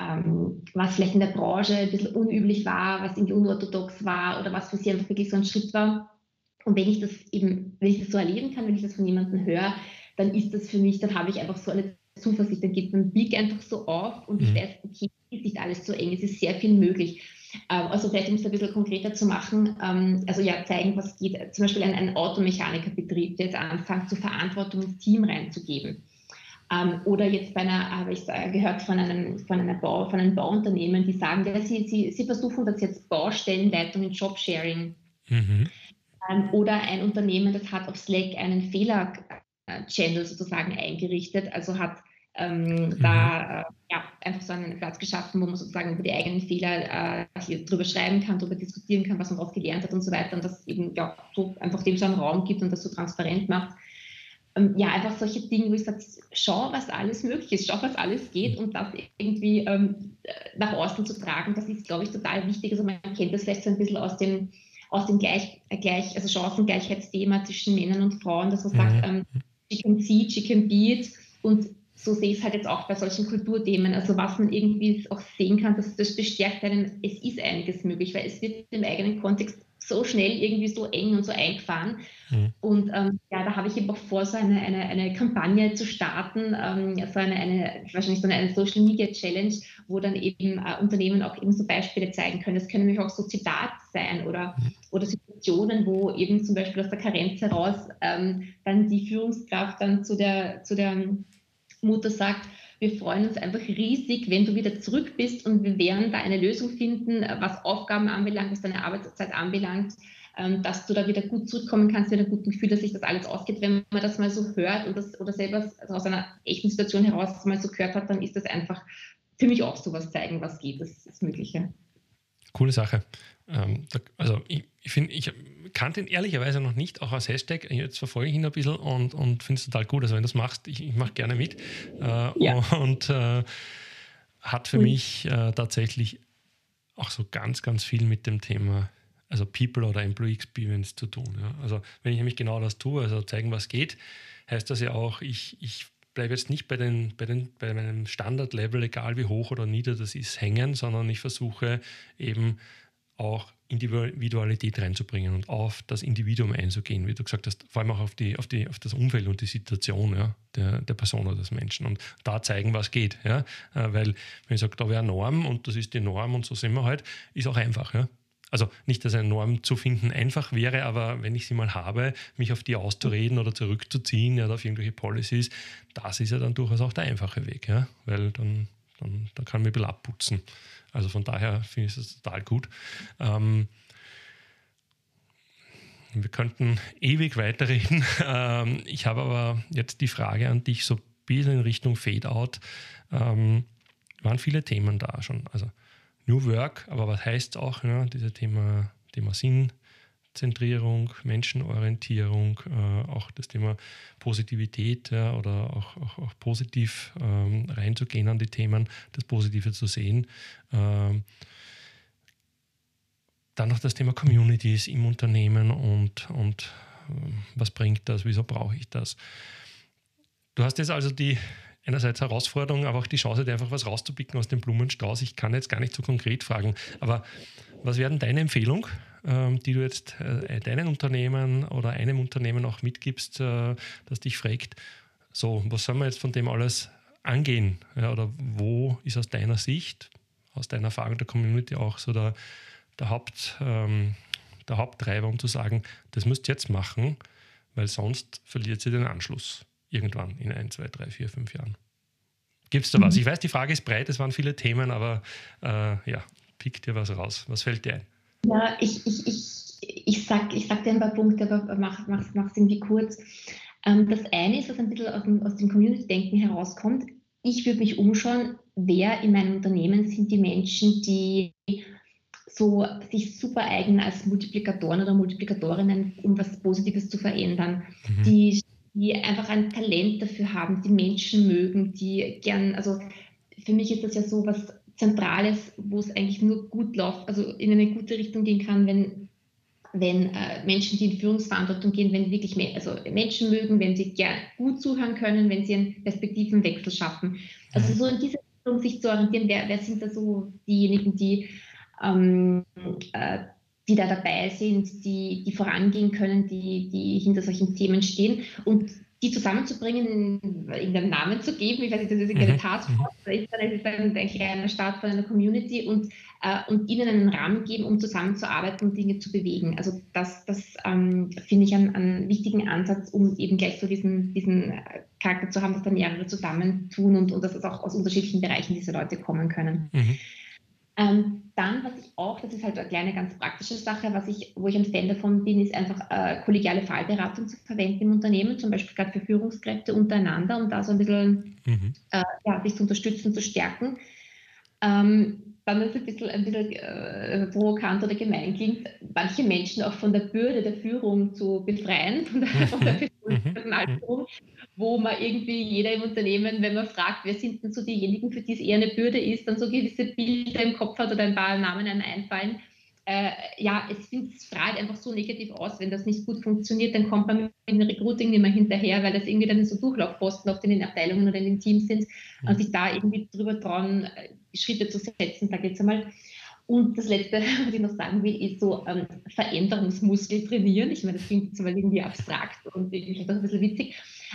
ähm, was vielleicht in der Branche ein bisschen unüblich war, was irgendwie unorthodox war oder was für sie einfach wirklich so ein Schritt war. Und wenn ich das eben, wenn ich das so erleben kann, wenn ich das von jemandem höre, dann ist das für mich, dann habe ich einfach so eine Zuversicht, dann geht mein Blick einfach so auf und ich mhm. weiß, okay, es ist nicht alles so eng, es ist sehr viel möglich. Ähm, also vielleicht, um es ein bisschen konkreter zu machen, ähm, also ja, zeigen, was geht. Zum Beispiel ein, ein Automechanikerbetrieb, der jetzt anfängt, zur Verantwortung ins Team reinzugeben. Ähm, oder jetzt bei einer, habe ich gehört von einem, von, einer Bau, von einem Bauunternehmen, die sagen, ja, sie, sie, sie versuchen das jetzt Baustellenleitung in Jobsharing. Mhm. oder ein Unternehmen, das hat auf Slack einen Fehler Channel sozusagen eingerichtet, also hat ähm, mhm. da äh, ja, einfach so einen Platz geschaffen, wo man sozusagen über die eigenen Fehler äh, drüber schreiben kann, drüber diskutieren kann, was man daraus gelernt hat und so weiter und das eben ja, so einfach dem so einen Raum gibt und das so transparent macht. Ähm, ja, einfach solche Dinge, wo ich sage, schau, was alles möglich ist, schau, was alles geht und das irgendwie ähm, nach außen zu tragen, das ist, glaube ich, total wichtig. Also man kennt das vielleicht so ein bisschen aus dem, aus dem Gleich, Gleich, also Chancengleichheitsthema zwischen Männern und Frauen, dass man mhm. sagt, ähm, she can see, she can be it. Und so sehe ich es halt jetzt auch bei solchen Kulturthemen. Also was man irgendwie auch sehen kann, dass das bestärkt einen, es ist einiges möglich, weil es wird im eigenen Kontext so schnell irgendwie so eng und so eingefahren. Mhm. Und ähm, ja, da habe ich eben auch vor, so eine, eine, eine Kampagne zu starten, ähm, so eine, eine, wahrscheinlich so eine, eine, Social Media Challenge, wo dann eben äh, Unternehmen auch eben so Beispiele zeigen können. Das können nämlich auch so Zitate sein oder, mhm. oder Situationen, wo eben zum Beispiel aus der Karenz heraus ähm, dann die Führungskraft dann zu der, zu der Mutter sagt, wir freuen uns einfach riesig, wenn du wieder zurück bist und wir werden da eine Lösung finden, was Aufgaben anbelangt, was deine Arbeitszeit anbelangt, ähm, dass du da wieder gut zurückkommen kannst, mit einem guten Gefühl, dass sich das alles ausgeht. Wenn man das mal so hört und das, oder selber aus einer echten Situation heraus mal so gehört hat, dann ist das einfach für mich auch sowas zeigen, was geht, das ist das Mögliche. Coole Sache. Ähm, da, also ich, ich finde, ich kannte ihn ehrlicherweise noch nicht, auch als Hashtag. Jetzt verfolge ich ihn ein bisschen und, und finde es total gut. Also wenn du das machst, ich, ich mache gerne mit. Äh, ja. Und äh, hat für mhm. mich äh, tatsächlich auch so ganz, ganz viel mit dem Thema, also People oder Employee Experience zu tun. Ja. Also wenn ich nämlich genau das tue, also zeigen, was geht, heißt das ja auch, ich, ich bleibe jetzt nicht bei, den, bei, den, bei meinem Standardlevel, egal wie hoch oder nieder das ist, hängen, sondern ich versuche eben auch Individualität reinzubringen und auf das Individuum einzugehen, wie du gesagt hast, vor allem auch auf, die, auf, die, auf das Umfeld und die Situation ja, der, der Person oder des Menschen und da zeigen, was geht. Ja? Äh, weil, wenn ich sage, da wäre Norm und das ist die Norm und so sind wir halt, ist auch einfach. Ja? Also nicht, dass eine Norm zu finden einfach wäre, aber wenn ich sie mal habe, mich auf die auszureden oder zurückzuziehen ja, auf irgendwelche Policies, das ist ja dann durchaus auch der einfache Weg, ja? weil dann, dann, dann kann man ein bisschen abputzen. Also von daher finde ich es total gut. Ähm, wir könnten ewig weiterreden. Ähm, ich habe aber jetzt die Frage an dich, so ein bisschen in Richtung Fade-out. Ähm, waren viele Themen da schon. Also New Work, aber was heißt auch, ja, dieses Thema, Thema Sinn, Zentrierung, Menschenorientierung, äh, auch das Thema Positivität ja, oder auch, auch, auch positiv ähm, reinzugehen an die Themen, das Positive zu sehen. Ähm, dann noch das Thema Communities im Unternehmen und, und äh, was bringt das, wieso brauche ich das. Du hast jetzt also die einerseits Herausforderung, aber auch die Chance, dir einfach was rauszupicken aus dem Blumenstrauß. Ich kann jetzt gar nicht so konkret fragen, aber was wäre deine Empfehlung ähm, die du jetzt äh, deinen Unternehmen oder einem Unternehmen auch mitgibst, äh, das dich fragt, so, was sollen wir jetzt von dem alles angehen? Oder wo ist aus deiner Sicht, aus deiner Erfahrung der Community auch so der, der, Haupt, ähm, der Haupttreiber, um zu sagen, das müsst ihr jetzt machen, weil sonst verliert sie den Anschluss irgendwann in ein, zwei, drei, vier, fünf Jahren. Gibt es da mhm. was? Ich weiß, die Frage ist breit, es waren viele Themen, aber äh, ja, pick dir was raus. Was fällt dir ein? Ja, ich, ich, ich, ich, sag, ich sag dir ein paar Punkte, aber mach es mach, irgendwie kurz. Ähm, das eine ist, was ein bisschen aus dem, aus dem Community-Denken herauskommt. Ich würde mich umschauen, wer in meinem Unternehmen sind die Menschen, die so sich super eignen als Multiplikatoren oder Multiplikatorinnen, um was Positives zu verändern, mhm. die die einfach ein Talent dafür haben, die Menschen mögen, die gern, also für mich ist das ja so was Zentrales, wo es eigentlich nur gut läuft, also in eine gute Richtung gehen kann, wenn, wenn äh, Menschen, die in Führungsverantwortung gehen, wenn wirklich mehr, also Menschen mögen, wenn sie gern gut zuhören können, wenn sie einen Perspektivenwechsel schaffen. Also so in diese Richtung sich zu orientieren, wer, wer sind da so diejenigen, die ähm, äh, die da dabei sind, die, die vorangehen können, die, die hinter solchen Themen stehen und die zusammenzubringen, in den Namen zu geben. Ich weiß nicht, das ist eine mhm. Taskforce, das ist dann ein kleiner Start von einer Community und, äh, und ihnen einen Rahmen geben, um zusammenzuarbeiten und Dinge zu bewegen. Also das, das ähm, finde ich einen, einen, wichtigen Ansatz, um eben gleich so diesen, diesen Charakter zu haben, dass da mehrere zusammentun und, und dass es auch aus unterschiedlichen Bereichen diese Leute kommen können. Mhm. Ähm, dann, was ich auch, das ist halt eine kleine, ganz praktische Sache, was ich, wo ich ein Fan davon bin, ist einfach äh, kollegiale Fallberatung zu verwenden im Unternehmen, zum Beispiel gerade für Führungskräfte untereinander, um da so ein bisschen mhm. äh, ja, sich zu unterstützen, zu stärken. Ähm, dann ist es ein bisschen, ein bisschen äh, provokant oder gemein klingt, manche Menschen auch von der Bürde der Führung zu befreien, von der, von der mhm. Personalführung, wo man irgendwie jeder im Unternehmen, wenn man fragt, wer sind denn so diejenigen, für die es eher eine Bürde ist, dann so gewisse Bilder im Kopf hat oder ein paar Namen einem einfallen. Äh, ja, es strahlt einfach so negativ aus, wenn das nicht gut funktioniert, dann kommt man mit dem Recruiting nicht mehr hinterher, weil das irgendwie dann so Durchlaufposten oft in den Abteilungen oder in den Teams sind mhm. und sich da irgendwie drüber trauen, äh, Schritte zu setzen, sage ich jetzt einmal. Und das Letzte, was ich noch sagen will, ist so ähm, Veränderungsmuskel trainieren. Ich meine, das klingt zwar irgendwie abstrakt und irgendwie auch ein bisschen witzig,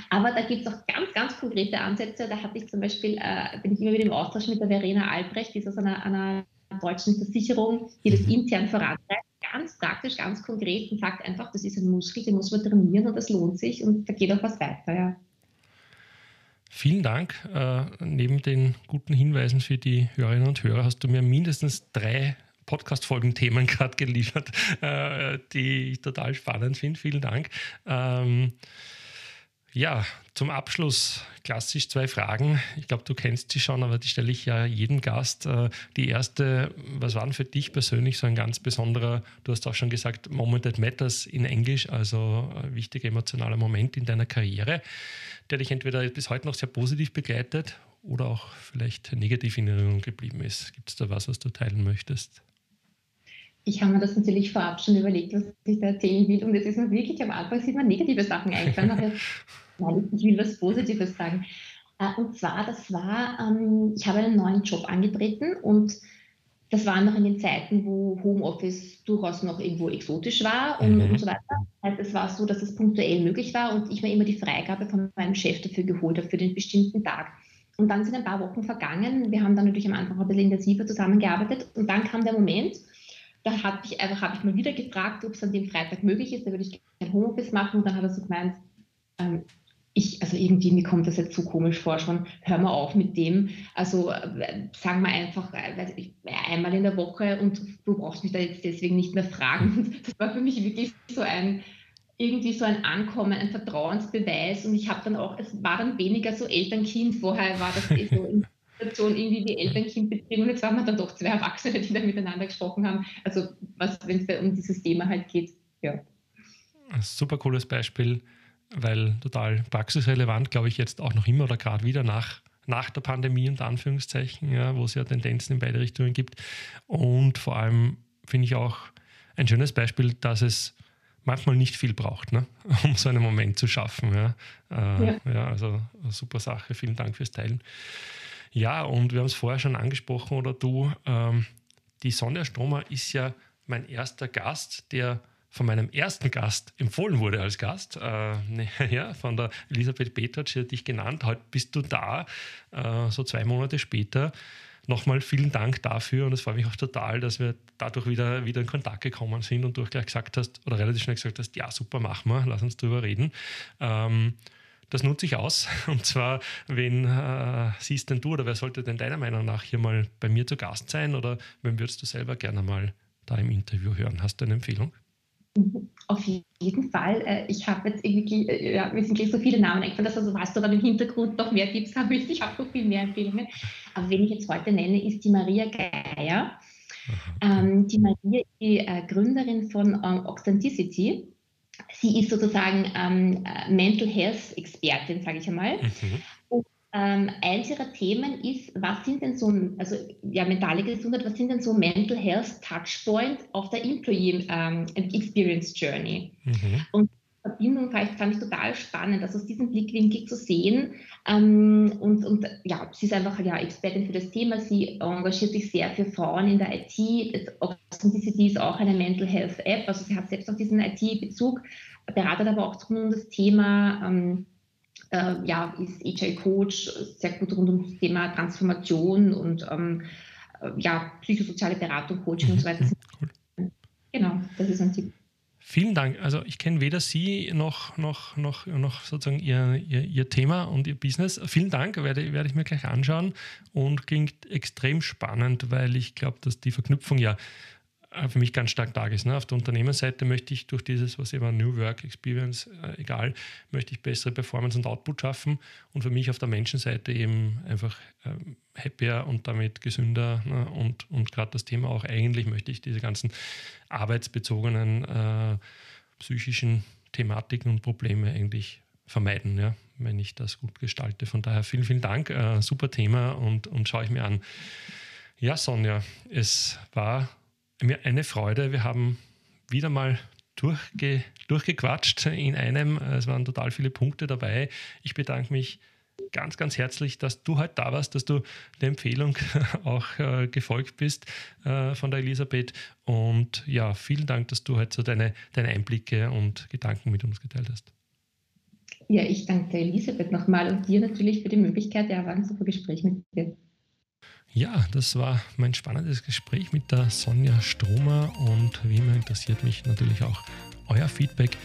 aber da gibt es auch ganz, ganz konkrete Ansätze. Da hatte ich zum Beispiel, äh, bin ich immer wieder im Austausch mit der Verena Albrecht, die ist aus einer, einer deutschen Versicherung, die das mhm. intern vorantreibt. Ganz praktisch, ganz konkret und sagt einfach, das ist ein Muskel, den muss man trainieren und das lohnt sich und da geht auch was weiter. Ja. Vielen Dank. Äh, neben den guten Hinweisen für die Hörerinnen und Hörer hast du mir mindestens drei Podcast-Folgen-Themen gerade geliefert, äh, die ich total spannend finde. Vielen Dank. Ähm, ja, zum Abschluss klassisch zwei Fragen. Ich glaube, du kennst sie schon, aber die stelle ich ja jedem Gast. Äh, die erste, was war denn für dich persönlich so ein ganz besonderer, du hast auch schon gesagt, Moment that matters in Englisch, also ein wichtiger emotionaler Moment in deiner Karriere, der dich entweder bis heute noch sehr positiv begleitet oder auch vielleicht negativ in Erinnerung geblieben ist. Gibt es da was, was du teilen möchtest? ich habe mir das natürlich vorab schon überlegt, was ich da erzählen will. Und es ist mir wirklich am Anfang sieht man negative Sachen eingefallen. Nein, ich will was Positives sagen. Äh, und zwar, das war, ähm, ich habe einen neuen Job angetreten und das waren noch in den Zeiten, wo Homeoffice durchaus noch irgendwo exotisch war und, mhm. und so weiter. Also es war so, dass es punktuell möglich war und ich mir immer die Freigabe von meinem Chef dafür geholt habe, für den bestimmten Tag. Und dann sind ein paar Wochen vergangen. Wir haben dann natürlich am Anfang ein bisschen intensiver zusammengearbeitet und dann kam der Moment, da habe ich einfach habe ich mal wieder gefragt, ob es an dem Freitag möglich ist. Da würde ich kein Homeoffice machen. Und dann hat er so gemeint, ähm, ich, also irgendwie, mir kommt das jetzt so komisch vor schon, hör mal auf mit dem. Also äh, sagen wir einfach äh, einmal in der Woche und du brauchst mich da jetzt deswegen nicht mehr fragen. Das war für mich wirklich so ein, irgendwie so ein Ankommen, ein Vertrauensbeweis. Und ich habe dann auch, es war dann weniger so Eltern-Kind, vorher war das eh so in Situation irgendwie die Eltern-Kind-Beziehung. Jetzt waren wir dann doch zwei Erwachsene, die da miteinander gesprochen haben. Also was, wenn es um dieses Thema halt geht, ja. Super cooles Beispiel, weil total praxisrelevant, glaube ich, jetzt auch noch immer oder gerade wieder nach, nach der Pandemie unter Anführungszeichen, ja, wo es ja Tendenzen in beide Richtungen gibt. Und vor allem finde ich auch ein schönes Beispiel, dass es manchmal nicht viel braucht, ne? um so einen Moment zu schaffen. Ja. Äh, ja. ja also super Sache. Vielen Dank fürs Teilen. Ja, und wir haben es vorher schon angesprochen, oder du, ähm, die Sonja Stromer ist ja mein erster Gast, der von meinem ersten Gast empfohlen wurde als Gast, äh, ne, ja, von der Elisabeth Petratsch, die hat dich genannt. Heute bist du da, äh, so zwei Monate später. Nochmal vielen Dank dafür und es freut mich auch total, dass wir dadurch wieder, wieder in Kontakt gekommen sind und du gleich gesagt hast, oder relativ schnell gesagt hast, ja, super, machen wir, lass uns drüber reden. Ähm, das nutze ich aus. Und zwar, wen äh, siehst denn du oder wer sollte denn deiner Meinung nach hier mal bei mir zu Gast sein oder wen würdest du selber gerne mal da im Interview hören? Hast du eine Empfehlung? Auf jeden Fall. Äh, ich habe jetzt irgendwie, äh, ja, mir sind gleich so viele Namen eingefallen, dass also weißt du dann im Hintergrund noch mehr Tipps haben willst. Ich habe noch viel mehr Empfehlungen. Aber wen ich jetzt heute nenne, ist die Maria Geier. Ähm, die Maria ist die äh, Gründerin von ähm, Authenticity. Sie ist sozusagen ähm, Mental Health Expertin, sage ich einmal. Mhm. Ähm, eins ihrer Themen ist, was sind denn so, also ja, mentale Gesundheit, was sind denn so Mental Health Touchpoints auf der Employee ähm, Experience Journey? Mhm. Und Verbindung fand ich, fand ich total spannend, das aus diesem Blickwinkel zu sehen. Ähm, und, und ja, sie ist einfach ja, Expertin für das Thema. Sie engagiert sich sehr für Frauen in der IT. Authenticity ist auch eine Mental Health App, also sie hat selbst auch diesen IT-Bezug, beratet aber auch rund um das Thema. Ähm, äh, ja, ist HI-Coach sehr gut rund um das Thema Transformation und ähm, äh, ja, psychosoziale Beratung, Coaching mhm. und so weiter. Cool. Genau, das ist ein Tipp. Vielen Dank. Also ich kenne weder Sie noch, noch, noch, noch sozusagen Ihr, Ihr, Ihr, Thema und Ihr Business. Vielen Dank, werde, werde ich mir gleich anschauen und klingt extrem spannend, weil ich glaube, dass die Verknüpfung ja für mich ganz stark da ist. Ne? Auf der Unternehmensseite möchte ich durch dieses, was immer New Work Experience, äh, egal, möchte ich bessere Performance und Output schaffen und für mich auf der Menschenseite eben einfach ähm, happier und damit gesünder ne? und, und gerade das Thema auch eigentlich möchte ich diese ganzen arbeitsbezogenen äh, psychischen Thematiken und Probleme eigentlich vermeiden, ja, wenn ich das gut gestalte. Von daher vielen, vielen Dank, äh, super Thema und, und schaue ich mir an. Ja, Sonja, es war mir eine Freude. Wir haben wieder mal durchge, durchgequatscht in einem. Es waren total viele Punkte dabei. Ich bedanke mich ganz, ganz herzlich, dass du heute da warst, dass du der Empfehlung auch äh, gefolgt bist äh, von der Elisabeth. Und ja, vielen Dank, dass du heute so deine, deine Einblicke und Gedanken mit uns geteilt hast. Ja, ich danke der Elisabeth nochmal und dir natürlich für die Möglichkeit. Ja, war ein super Gespräch mit dir. Ja, das war mein spannendes Gespräch mit der Sonja Stromer und wie immer interessiert mich natürlich auch euer Feedback.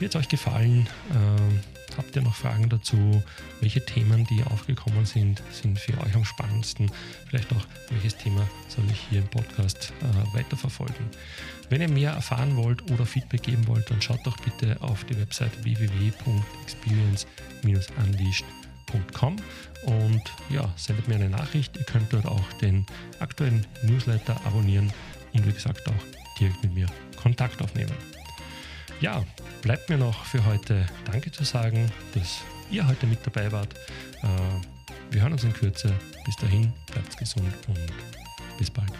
Wie hat es euch gefallen? Äh, habt ihr noch Fragen dazu? Welche Themen, die aufgekommen sind, sind für euch am spannendsten? Vielleicht auch, welches Thema soll ich hier im Podcast äh, weiterverfolgen? Wenn ihr mehr erfahren wollt oder Feedback geben wollt, dann schaut doch bitte auf die Website www.experience-unleashed.com und ja, sendet mir eine Nachricht. Ihr könnt dort auch den aktuellen Newsletter abonnieren und wie gesagt auch direkt mit mir Kontakt aufnehmen. Ja, bleibt mir noch für heute Danke zu sagen, dass ihr heute mit dabei wart. Äh, wir hören uns in Kürze. Bis dahin, bleibt gesund und bis bald.